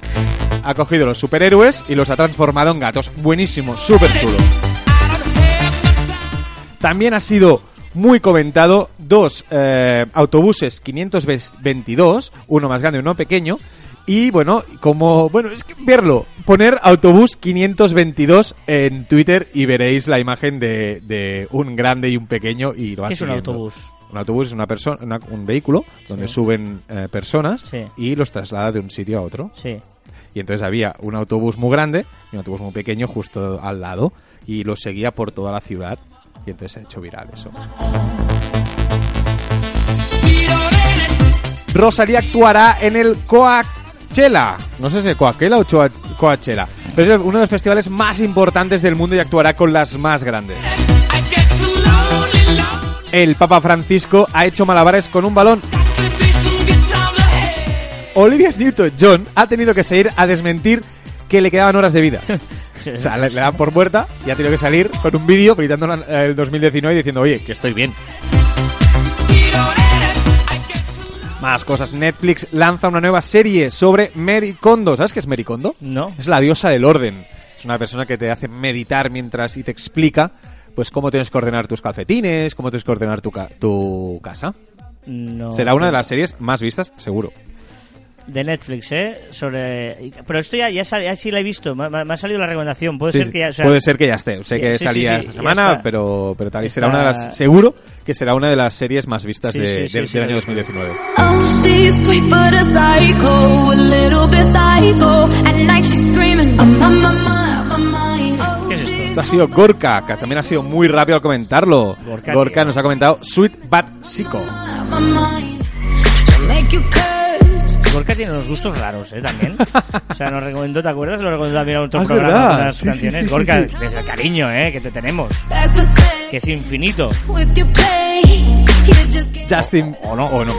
Ha cogido los superhéroes y los ha transformado en gatos. Buenísimo, súper chulo. También ha sido muy comentado dos eh, autobuses 522, uno más grande y uno pequeño. Y bueno, como, bueno, es que verlo, poner autobús 522 en Twitter y veréis la imagen de, de un grande y un pequeño y lo ¿Qué es un autobús? Un autobús es una persona, un vehículo donde Sí. suben eh, personas Sí. y los traslada de un sitio a otro. Sí. Y entonces había un autobús muy grande y un autobús muy pequeño justo al lado y los seguía por toda la ciudad. Y entonces se ha hecho viral eso. Rosalía actuará en el Coachella. No sé si es Coachella o Choa- Coachella. Pero es uno de los festivales más importantes del mundo y actuará con las más grandes. El Papa Francisco ha hecho malabares con un balón. Olivia Newton-John ha tenido que salir a desmentir que le quedaban horas de vida. O sea, le, le dan por muerta y ha tenido que salir con un vídeo gritando el 2019 y diciendo, oye, que estoy bien. Más cosas. Netflix lanza una nueva serie sobre Mary Kondo. ¿Sabes qué es Mary Kondo? No. Es la diosa del orden. Es una persona que te hace meditar mientras y te explica pues cómo tienes que ordenar tus calcetines, cómo tienes que ordenar tu, ca- tu casa. No. Será una de las series más vistas, seguro. De Netflix, ¿eh? Sobre... Pero esto ya, ya, sal- ya sí la he visto. Me, me- ha salido la recomendación. Puede Sí, ser que ya... o sea, puede ser que ya esté. Sé que Sí, salía sí, esta semana, pero, pero tal. Y será una de las. Seguro que será una de las series más vistas Sí, de- sí, sí, del, año he visto. 2019. Oh, Ha sido Gorka, que también ha sido muy rápido al comentarlo. Gorka, nos ha comentado Sweet But Psycho. Gorka tiene unos gustos raros, ¿eh? También. O sea, nos recomendó, ¿te acuerdas? Lo recomendó también a otro Ah, programa unas Sí, canciones. sí, sí, Gorka, desde el cariño, ¿eh? Que te tenemos. Que es infinito. Justin. ¿O no? O no.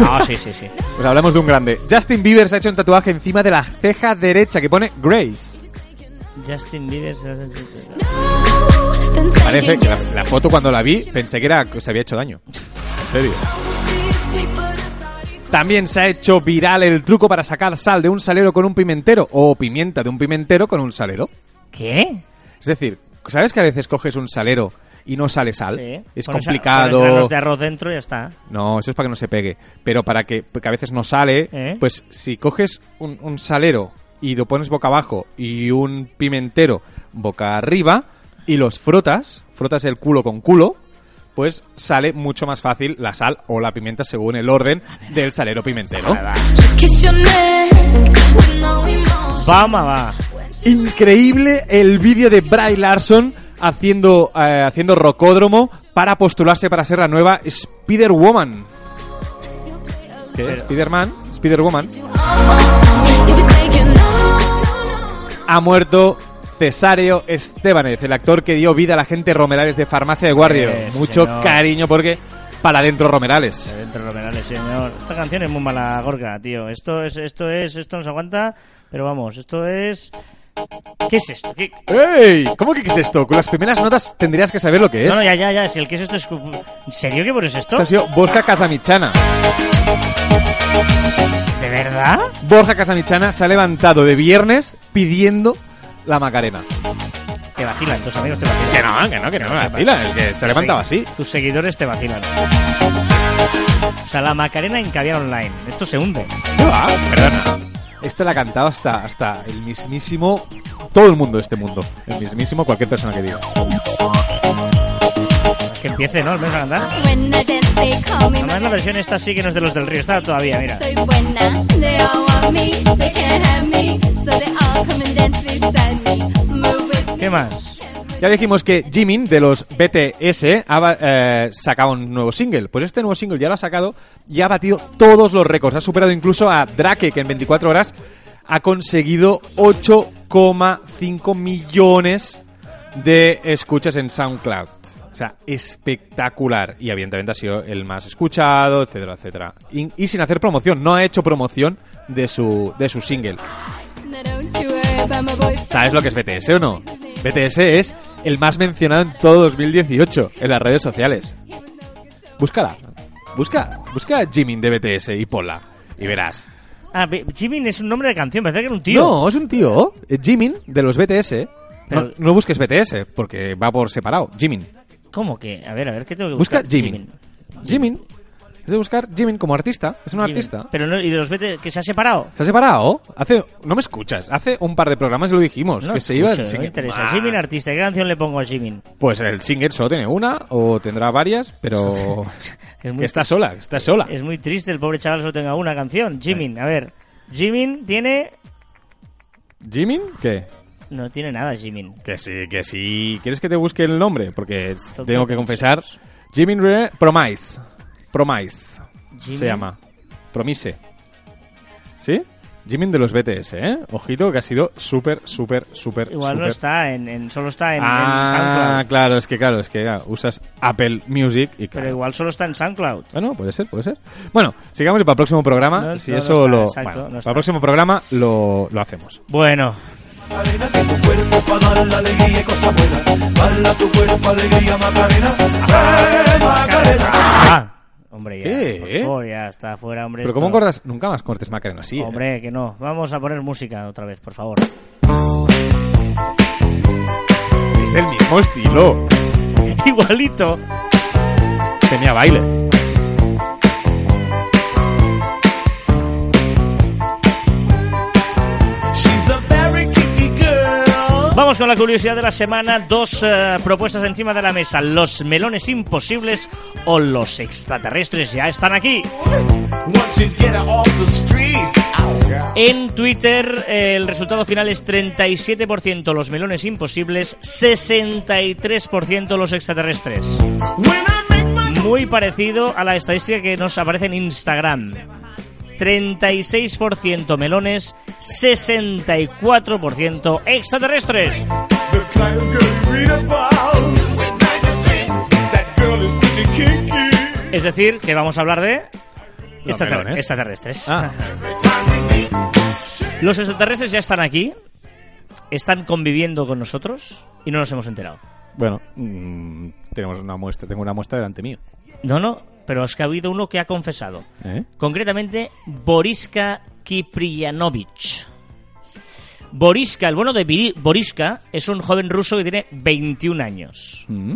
No, sí, sí, sí. Pues hablamos de un grande. Justin Bieber se ha hecho un tatuaje encima de la ceja derecha que pone Grace. Justin Bieber... se hace- Parece que la, foto cuando la vi pensé que era que se había hecho daño. En serio. También se ha hecho viral el truco para sacar sal de un salero con un pimentero o pimienta de un pimentero con un salero. ¿Qué? Es decir, ¿sabes que a veces coges un salero y no sale sal? Sí. Es Pones complicado. granos de arroz dentro y ya está. No, eso es para que no se pegue. Pero para que, porque a veces no sale, ¿Eh? pues si coges un, un salero y lo pones boca abajo y un pimentero boca arriba y los frotas, frotas el culo con culo, pues sale mucho más fácil la sal o la pimienta según el orden del salero pimentero. Vamos, va. Increíble el vídeo de Bry Larson haciendo, eh, haciendo rocódromo para postularse para ser la nueva Spider-Woman. ¿Qué? Spider-Man, Spider-Woman. Ha muerto Cesáreo Estebanez, el actor que dio vida a la gente Romerales de Farmacia de Guardia. Eh, Mucho señor. cariño porque para adentro Romerales. Dentro Romerales, señor. Esta canción es muy mala, Gorka, tío. Esto es, esto es, esto no se aguanta, pero vamos, esto es... ¿Qué es esto? ¿Qué- ¡Ey! ¿Cómo que qué es esto? Con las primeras notas tendrías que saber lo que es. No, no, ya, ya, ya. Si el que es esto es... ¿En serio que pones esto? Esto ha sido Borja Casamichana. ¿De verdad? Borja Casamichana se ha levantado de viernes pidiendo la Macarena. Te vacilan, tus amigos te vacilan. Que no, que no, que no me vacila, el que se ha levantado así. Tus seguidores te vacilan. O sea, la Macarena en caviar online. Esto se hunde. ¿Qué va? Perdona. Esta la ha cantado hasta, hasta el mismísimo... Todo el mundo de este mundo. El mismísimo cualquier persona que diga. Que empiece, ¿no? Vamos a cantar. Además la versión esta sí que no es de los del río, está todavía, mira. Soy buena, ¿Qué más? Ya dijimos que Jimin de los BTS ha eh, sacado un nuevo single. Pues este nuevo single ya lo ha sacado y ha batido todos los récords. Ha superado incluso a Drake, que en 24 horas ha conseguido 8,5 millones de escuchas en SoundCloud. O sea, espectacular. Y evidentemente ha sido el más escuchado, etcétera, etcétera. Y, y sin hacer promoción, no ha hecho promoción de su, de su single. ¿Sabes lo que es BTS o no? BTS es el más mencionado en todo 2018 en las redes sociales. Búscala. Busca, busca a Jimin de BTS y ponla. Y verás. Ah, Jimin es un nombre de canción, parece que era un tío. No, es un tío. eh, Jimin de los BTS. Pero- No, no busques BTS porque va por separado. Jimin. ¿Cómo que? A ver, a ver, ¿qué tengo que Busca buscar? Jimin. Jimin. Es de buscar Jimin como artista. Es un Jimin. artista. Pero no, ¿y de los que se ha separado? ¿Se ha separado? Hace, no me escuchas. Hace un par de programas lo dijimos. No que se iba escucho, no me interesa. Ah. Jimin artista, ¿qué canción le pongo a Jimin? Pues el single solo tiene una o tendrá varias, pero Es muy, que está sola, está sola. es muy triste el pobre chaval solo tenga una canción. Jimin, a ver. Jimin tiene... ¿Jimin? ¿Qué? No tiene nada Jimin. Que sí, que sí. ¿Quieres que te busque el nombre? Porque tengo que confesar. Jimin Re Promise. Promise. Jimin. Se llama. Promise. ¿Sí? Jimin de los BTS, ¿eh? Ojito que ha sido súper, súper, súper, Igual no está en, en- solo está en, en Ah, SoundCloud. claro, es que claro, es que ya, usas Apple Music y claro. Pero igual solo está en SoundCloud. Bueno, puede ser, puede ser. Bueno, sigamos y para el próximo programa, No, si no, no eso está, lo... exacto, bueno, para el próximo programa lo, lo hacemos. Bueno, Macarena, que tu cuerpo para dar la alegría y cosas buenas. Bala tu cuerpo, alegría, Macarena. ¡Eh, Macarena! ah, hombre, ya. ¿Qué? por favor, ya está fuera, hombre. Pero esto- ¿cómo cortas? Nunca más cortes Macarena así, ¿eh? Hombre, que no. Vamos a poner música otra vez, por favor. Es del mismo estilo. Igualito. Tenía baile. Vamos con la curiosidad de la semana. Dos eh, propuestas encima de la mesa. Los melones imposibles o los extraterrestres ya están aquí. En Twitter eh, el resultado final es 37% los melones imposibles, 63% los extraterrestres. Muy parecido a la estadística que nos aparece en Instagram. 36% melones, 64% extraterrestres. Es decir, que vamos a hablar de extraterrestres. Ah. Los extraterrestres ya están aquí, están conviviendo con nosotros y no nos hemos enterado. Bueno, mm, tenemos una muestra, tengo una muestra delante mío. No, no, pero es que ha habido uno que ha confesado. ¿Eh? Concretamente, Boriska Kiprianovich. Boriska, el bueno de Boriska, es un joven ruso que tiene 21 años. Mm.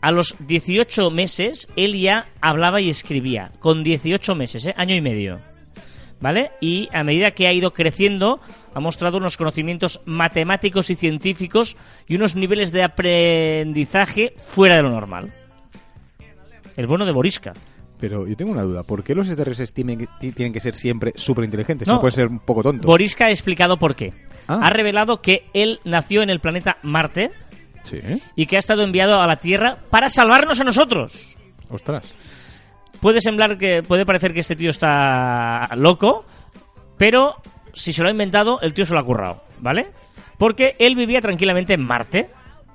A los 18 meses, él ya hablaba y escribía. Con 18 meses, ¿eh? año y medio. ¿Vale? Y a medida que ha ido creciendo, ha mostrado unos conocimientos matemáticos y científicos y unos niveles de aprendizaje fuera de lo normal. El bueno de Boriska. Pero yo tengo una duda. ¿Por qué los extraterrestres tienen que, ti- tienen que ser siempre súper inteligentes? No. No pueden ser un poco tontos. Boriska ha explicado por qué. Ah. Ha revelado que él nació en el planeta Marte Sí. y que ha estado enviado a la Tierra para salvarnos a nosotros. Ostras. Puede semblar que puede parecer que este tío está loco, pero si se lo ha inventado, el tío se lo ha currado, ¿vale? Porque él vivía tranquilamente en Marte.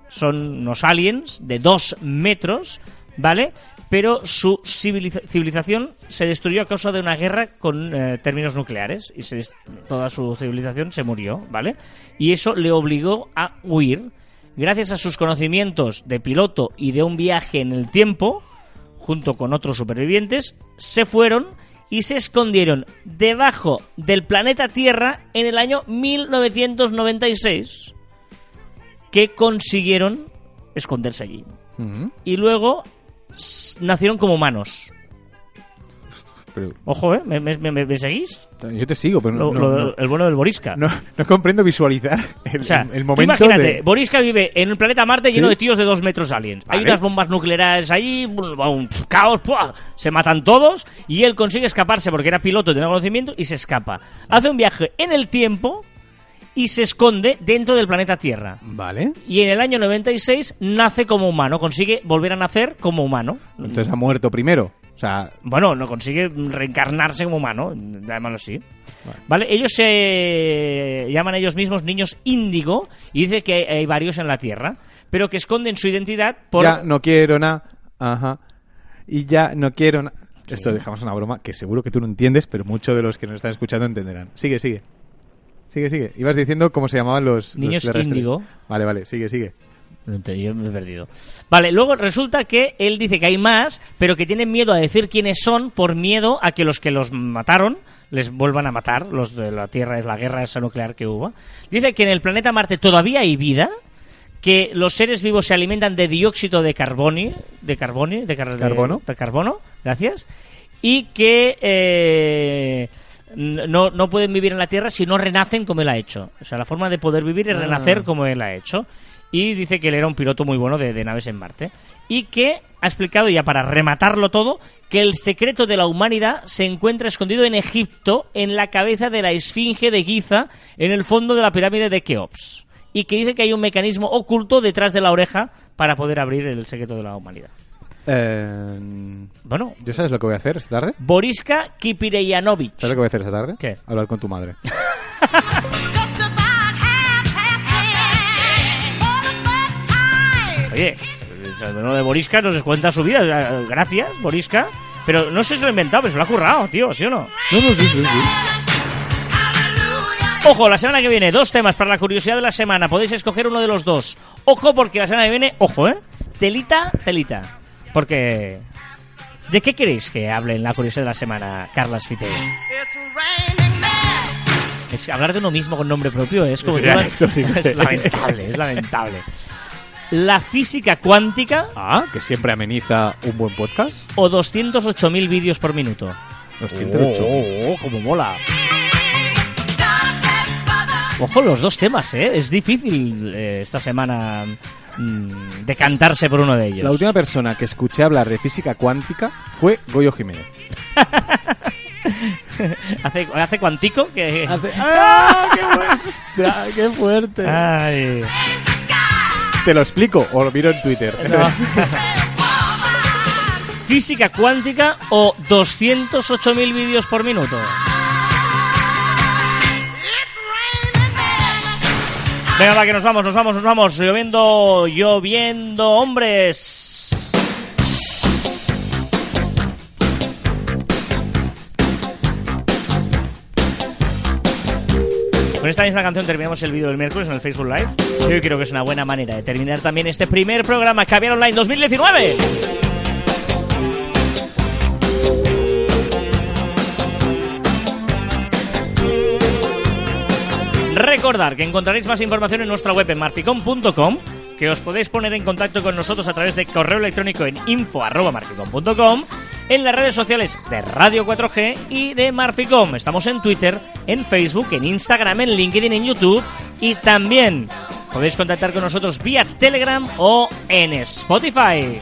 Son unos aliens de dos metros, ¿vale? Pero su civiliza- civilización se destruyó a causa de una guerra con eh, términos nucleares y se toda su civilización se murió, ¿vale? Y eso le obligó a huir. Gracias a sus conocimientos de piloto y de un viaje en el tiempo, junto con otros supervivientes, se fueron y se escondieron debajo del planeta Tierra en el año 1996, que consiguieron esconderse allí. Y luego nacieron como humanos. pero Ojo, ¿eh? ¿Me, me- me- me seguís? yo te sigo, pero no, Lo- no- lo- no- el bueno del Borisca. no- no comprendo visualizar el, O sea, el tú momento imagínate, de... Borisca vive en un planeta Marte lleno Sí. de tíos de dos metros aliens. Hay unas bombas nucleares un caos, ¡pua! se matan todos y él consigue escaparse porque era piloto y tenía conocimiento y se escapa. Hace un viaje en el tiempo y se esconde dentro del planeta Tierra. Vale. Y en el año 96 nace como humano, consigue volver a nacer como humano. Entonces ha muerto primero. O sea, Bueno, no consigue reencarnarse como humano, llamémoslo así. Vale. Ellos se llaman ellos mismos niños índigo y dice que hay varios en la Tierra, pero que esconden su identidad por... ya no quiero nada. Ajá. Y ya no quiero nada. Esto dejamos una broma que seguro que tú no entiendes, pero muchos de los que nos están escuchando entenderán. Sigue, sigue. Sigue, sigue. Ibas diciendo cómo se llamaban los... los Niños índigo. Vale, vale, sigue, sigue. Yo me he perdido. Vale, luego resulta que él dice que hay más, pero que tienen miedo a decir quiénes son por miedo a que los que los mataron les vuelvan a matar. Los de la Tierra es la guerra esa nuclear que hubo. Dice que en el planeta Marte todavía hay vida, que los seres vivos se alimentan de dióxido de carbono, de carbono, de, car- de- Carbono. de carbono, gracias, y que eh, no, no pueden vivir en la Tierra si no renacen como él ha hecho. O sea, la forma de poder vivir es renacer como él ha hecho. Y dice que él era un piloto muy bueno de, de naves en Marte. Y que ha explicado, ya para rematarlo todo, que el secreto de la humanidad se encuentra escondido en Egipto, en la cabeza de la esfinge de Giza, en el fondo de la pirámide de Keops. Y que dice que hay un mecanismo oculto detrás de la oreja para poder abrir el secreto de la humanidad. Eh, Bueno, ¿Yo sabes lo que voy a hacer esta tarde? Boriska Kipireyanovic. ¿Sabes lo que voy a hacer esta tarde? ¿Qué? Hablar con tu madre. Oye, bueno de Boriska nos cuenta su vida. Gracias, Boriska. Pero no sé si lo ha inventado, pero se lo ha currado, tío, ¿sí o no? No, no, sí, sí, sí. Ojo, la semana que viene, dos temas para la curiosidad de la semana. Podéis escoger uno de los dos. Ojo, porque la semana que viene, ojo, ¿eh? Telita, telita. Porque... ¿De qué queréis que hable en la curiosidad de la semana, Carlas Fite? Es hablar de uno mismo con nombre propio es como... Es es lamentable, es lamentable. La física cuántica Ah, que siempre ameniza un buen podcast. o 208.000 vídeos por minuto. 208. Oh, como mola. Ojo, los dos temas, ¿eh? Es difícil eh, esta semana mm, decantarse por uno de ellos. La última persona que escuché hablar de física cuántica fue Goyo Jiménez. ¿Hace, hace cuantico que... ¡Ah, qué fuerte! ¡Qué fuerte! Ay. Te lo explico o lo miro en Twitter. No. Física cuántica o 208.000 vídeos por minuto. Venga, va, que nos vamos, nos vamos, nos vamos. Lloviendo, lloviendo, hombres. Con esta misma canción terminamos el vídeo del miércoles en el Facebook Live. Y hoy creo que es una buena manera de terminar también este primer programa Caviar Online 2019. Recordar que encontraréis más información en nuestra web en marficom.com, que os podéis poner en contacto con nosotros a través de correo electrónico en info.marficom.com, en las redes sociales de Radio 4G y de Marficom. Estamos en Twitter, en Facebook, en Instagram, en LinkedIn, en YouTube y también podéis contactar con nosotros vía Telegram o en Spotify.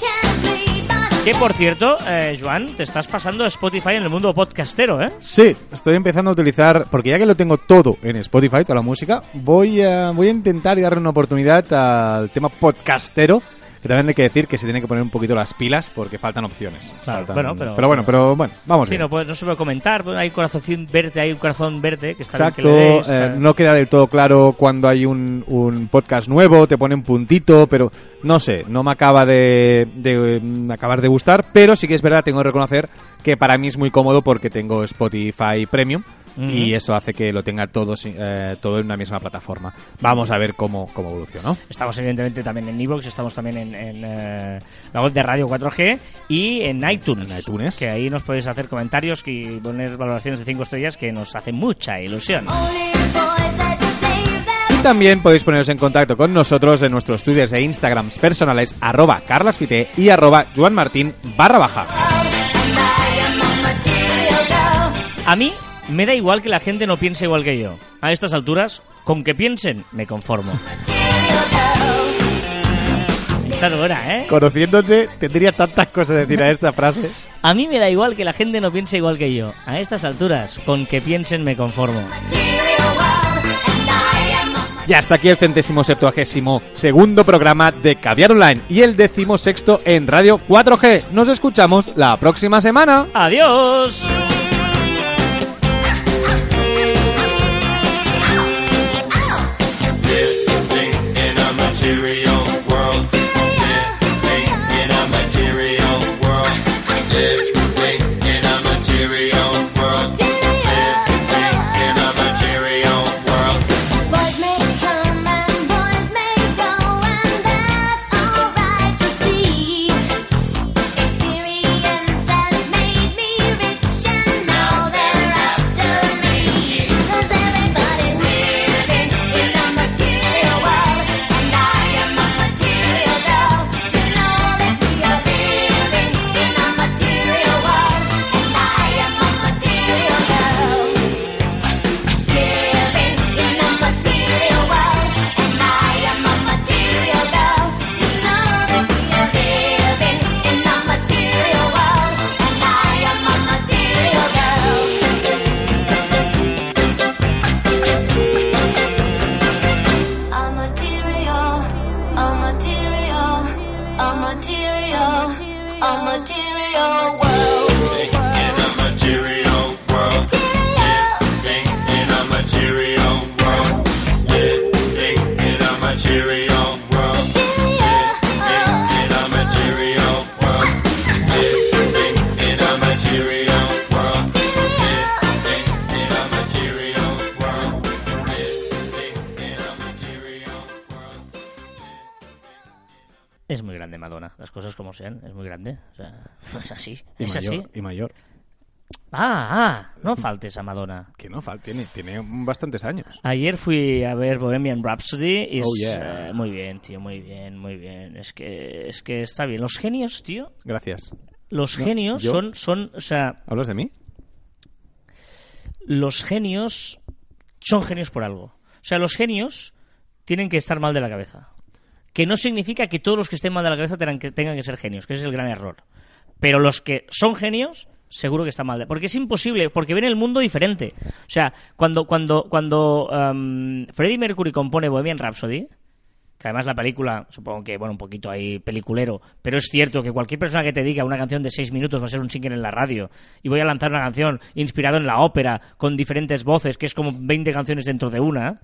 Que por cierto, eh, Joan, te estás pasando Spotify en el mundo podcastero, ¿eh? Sí, estoy empezando a utilizar, porque ya que lo tengo todo en Spotify, toda la música, voy a, voy a intentar y darle una oportunidad al tema podcastero, que también hay que decir que se tiene que poner un poquito las pilas porque faltan opciones. Claro, Faltan- bueno, pero- bueno, pero bueno, vamos Sí, bien. no, pues, no se puede comentar, hay corazón verde, hay un corazón verde que está bien que Exacto, le eh, no queda del todo claro cuando hay un, un podcast nuevo, te ponen puntito, pero no sé, no me acaba de, de, mm, acabar de gustar, pero sí que es verdad, tengo que reconocer que para mí es muy cómodo porque tengo Spotify Premium y eso hace que lo tenga todo, eh, todo en una misma plataforma. Vamos a ver cómo, cómo evoluciona. Estamos evidentemente también en Evox, estamos también en, en, eh, la web de Radio 4G y en iTunes. En iTunes. Que ahí nos podéis hacer comentarios y poner valoraciones de 5 estrellas que nos hace mucha ilusión. También podéis poneros en contacto con nosotros en nuestros twitters e instagrams personales arroba carlasfite y arroba juanmartin barra baja. A mí me da igual que la gente no piense igual que yo. A estas alturas, con que piensen, me conformo. Esta es buena, ¿eh? Conociéndote, tendría tantas cosas que decir a esta frase. A mí me da igual que la gente no piense igual que yo. A estas alturas, con que piensen, me conformo. Y hasta aquí el centésimo septuagésimo segundo programa de Caviar Online y el decimosexto en Radio 4G. Nos escuchamos la próxima semana. ¡Adiós! Como sean, es muy grande. O sea, es así, Y es mayor, así. y mayor. Ah, ah, no faltes a Madonna. Que no, Fal, tiene, tiene bastantes años. Ayer fui a ver Bohemian Rhapsody y es, Oh, yeah. eh, muy bien, tío, muy bien, muy bien. Es que es que está bien. Los genios, tío, Gracias. los No, genios yo- son son, o sea, ¿Hablas de mí? los genios son genios por algo. O sea, los genios tienen que estar mal de la cabeza. Que no significa que todos los que estén mal de la cabeza tengan que, ser genios, que ese es el gran error. Pero los que son genios, seguro que están mal. de- Porque es imposible, porque ven el mundo diferente. O sea, cuando, cuando, cuando um, Freddie Mercury compone Bohemian Rhapsody, que además la película, supongo que, bueno, un poquito ahí peliculero, pero es cierto que cualquier persona que te diga una canción de seis minutos va a ser un single en la radio y voy a lanzar una canción inspirado en la ópera con diferentes voces, que es como 20 canciones dentro de una,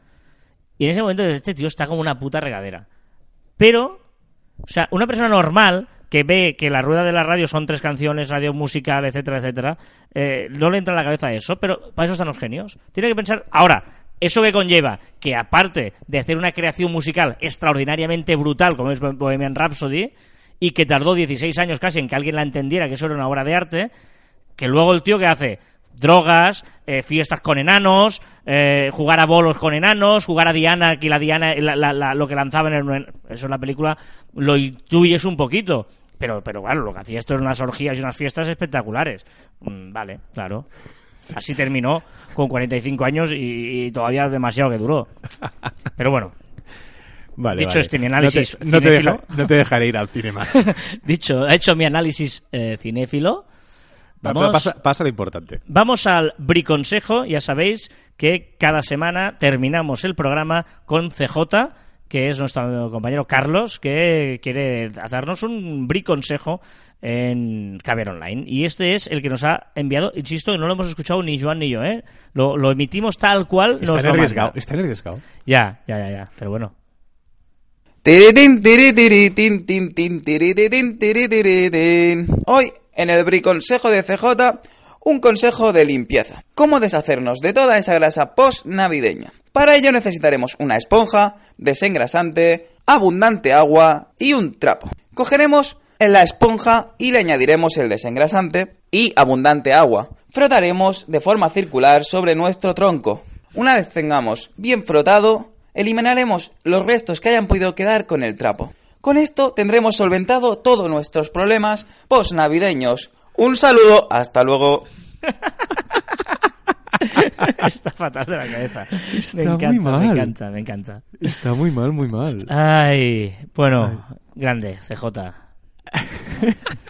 y en ese momento este tío está como una puta regadera. Pero, o sea, una persona normal que ve que la rueda de la radio son tres canciones, radio musical, etcétera, etcétera, eh, no le entra en la cabeza eso, pero para eso están los genios. Tiene que pensar, ahora, eso que conlleva que aparte de hacer una creación musical extraordinariamente brutal como es Bohemian Rhapsody, y que tardó 16 años casi en que alguien la entendiera que eso era una obra de arte, que luego el tío que hace drogas, eh, fiestas con enanos, eh, jugar a bolos con enanos, jugar a Diana, que la Diana, la- la- la- lo que lanzaban en eso en la película lo intuyes un poquito. Pero, pero claro, lo que hacía esto es unas orgías y unas fiestas espectaculares. Mm, vale, claro. Así terminó con 45 años y, y todavía demasiado que duró. Pero bueno, Vale, Dicho vale. este, mi análisis No te, no te cinéfilo. deja- no te dejaré ir al cine más. dicho, he hecho mi análisis eh, cinéfilo. Vamos, Pasa, pasa lo importante. Vamos al briconsejo. Ya sabéis que cada semana terminamos el programa con CJ, que es nuestro compañero Carlos, que quiere hacernos un briconsejo en Caber Online. Y este es el que nos ha enviado, insisto, que no lo hemos escuchado ni Joan ni yo, ¿eh? Lo, lo emitimos tal cual nos Está lo arriesgado. Está arriesgado. Ya, ya, ya, ya. Pero bueno. Hoy, en el briconsejo de CJ, un consejo de limpieza. Cómo deshacernos de toda esa grasa post-navideña. Para ello necesitaremos una esponja, desengrasante, abundante agua y un trapo. Cogeremos la esponja y le añadiremos el desengrasante y abundante agua. Frotaremos de forma circular sobre nuestro tronco. Una vez tengamos bien frotado, eliminaremos los restos que hayan podido quedar con el trapo. Con esto tendremos solventado todos nuestros problemas post-navideños. Un saludo, hasta luego. Está fatal de la cabeza. me Está encanta, muy me mal. encanta, me encanta. Está muy mal, muy mal. Ay, bueno, grande, CJ.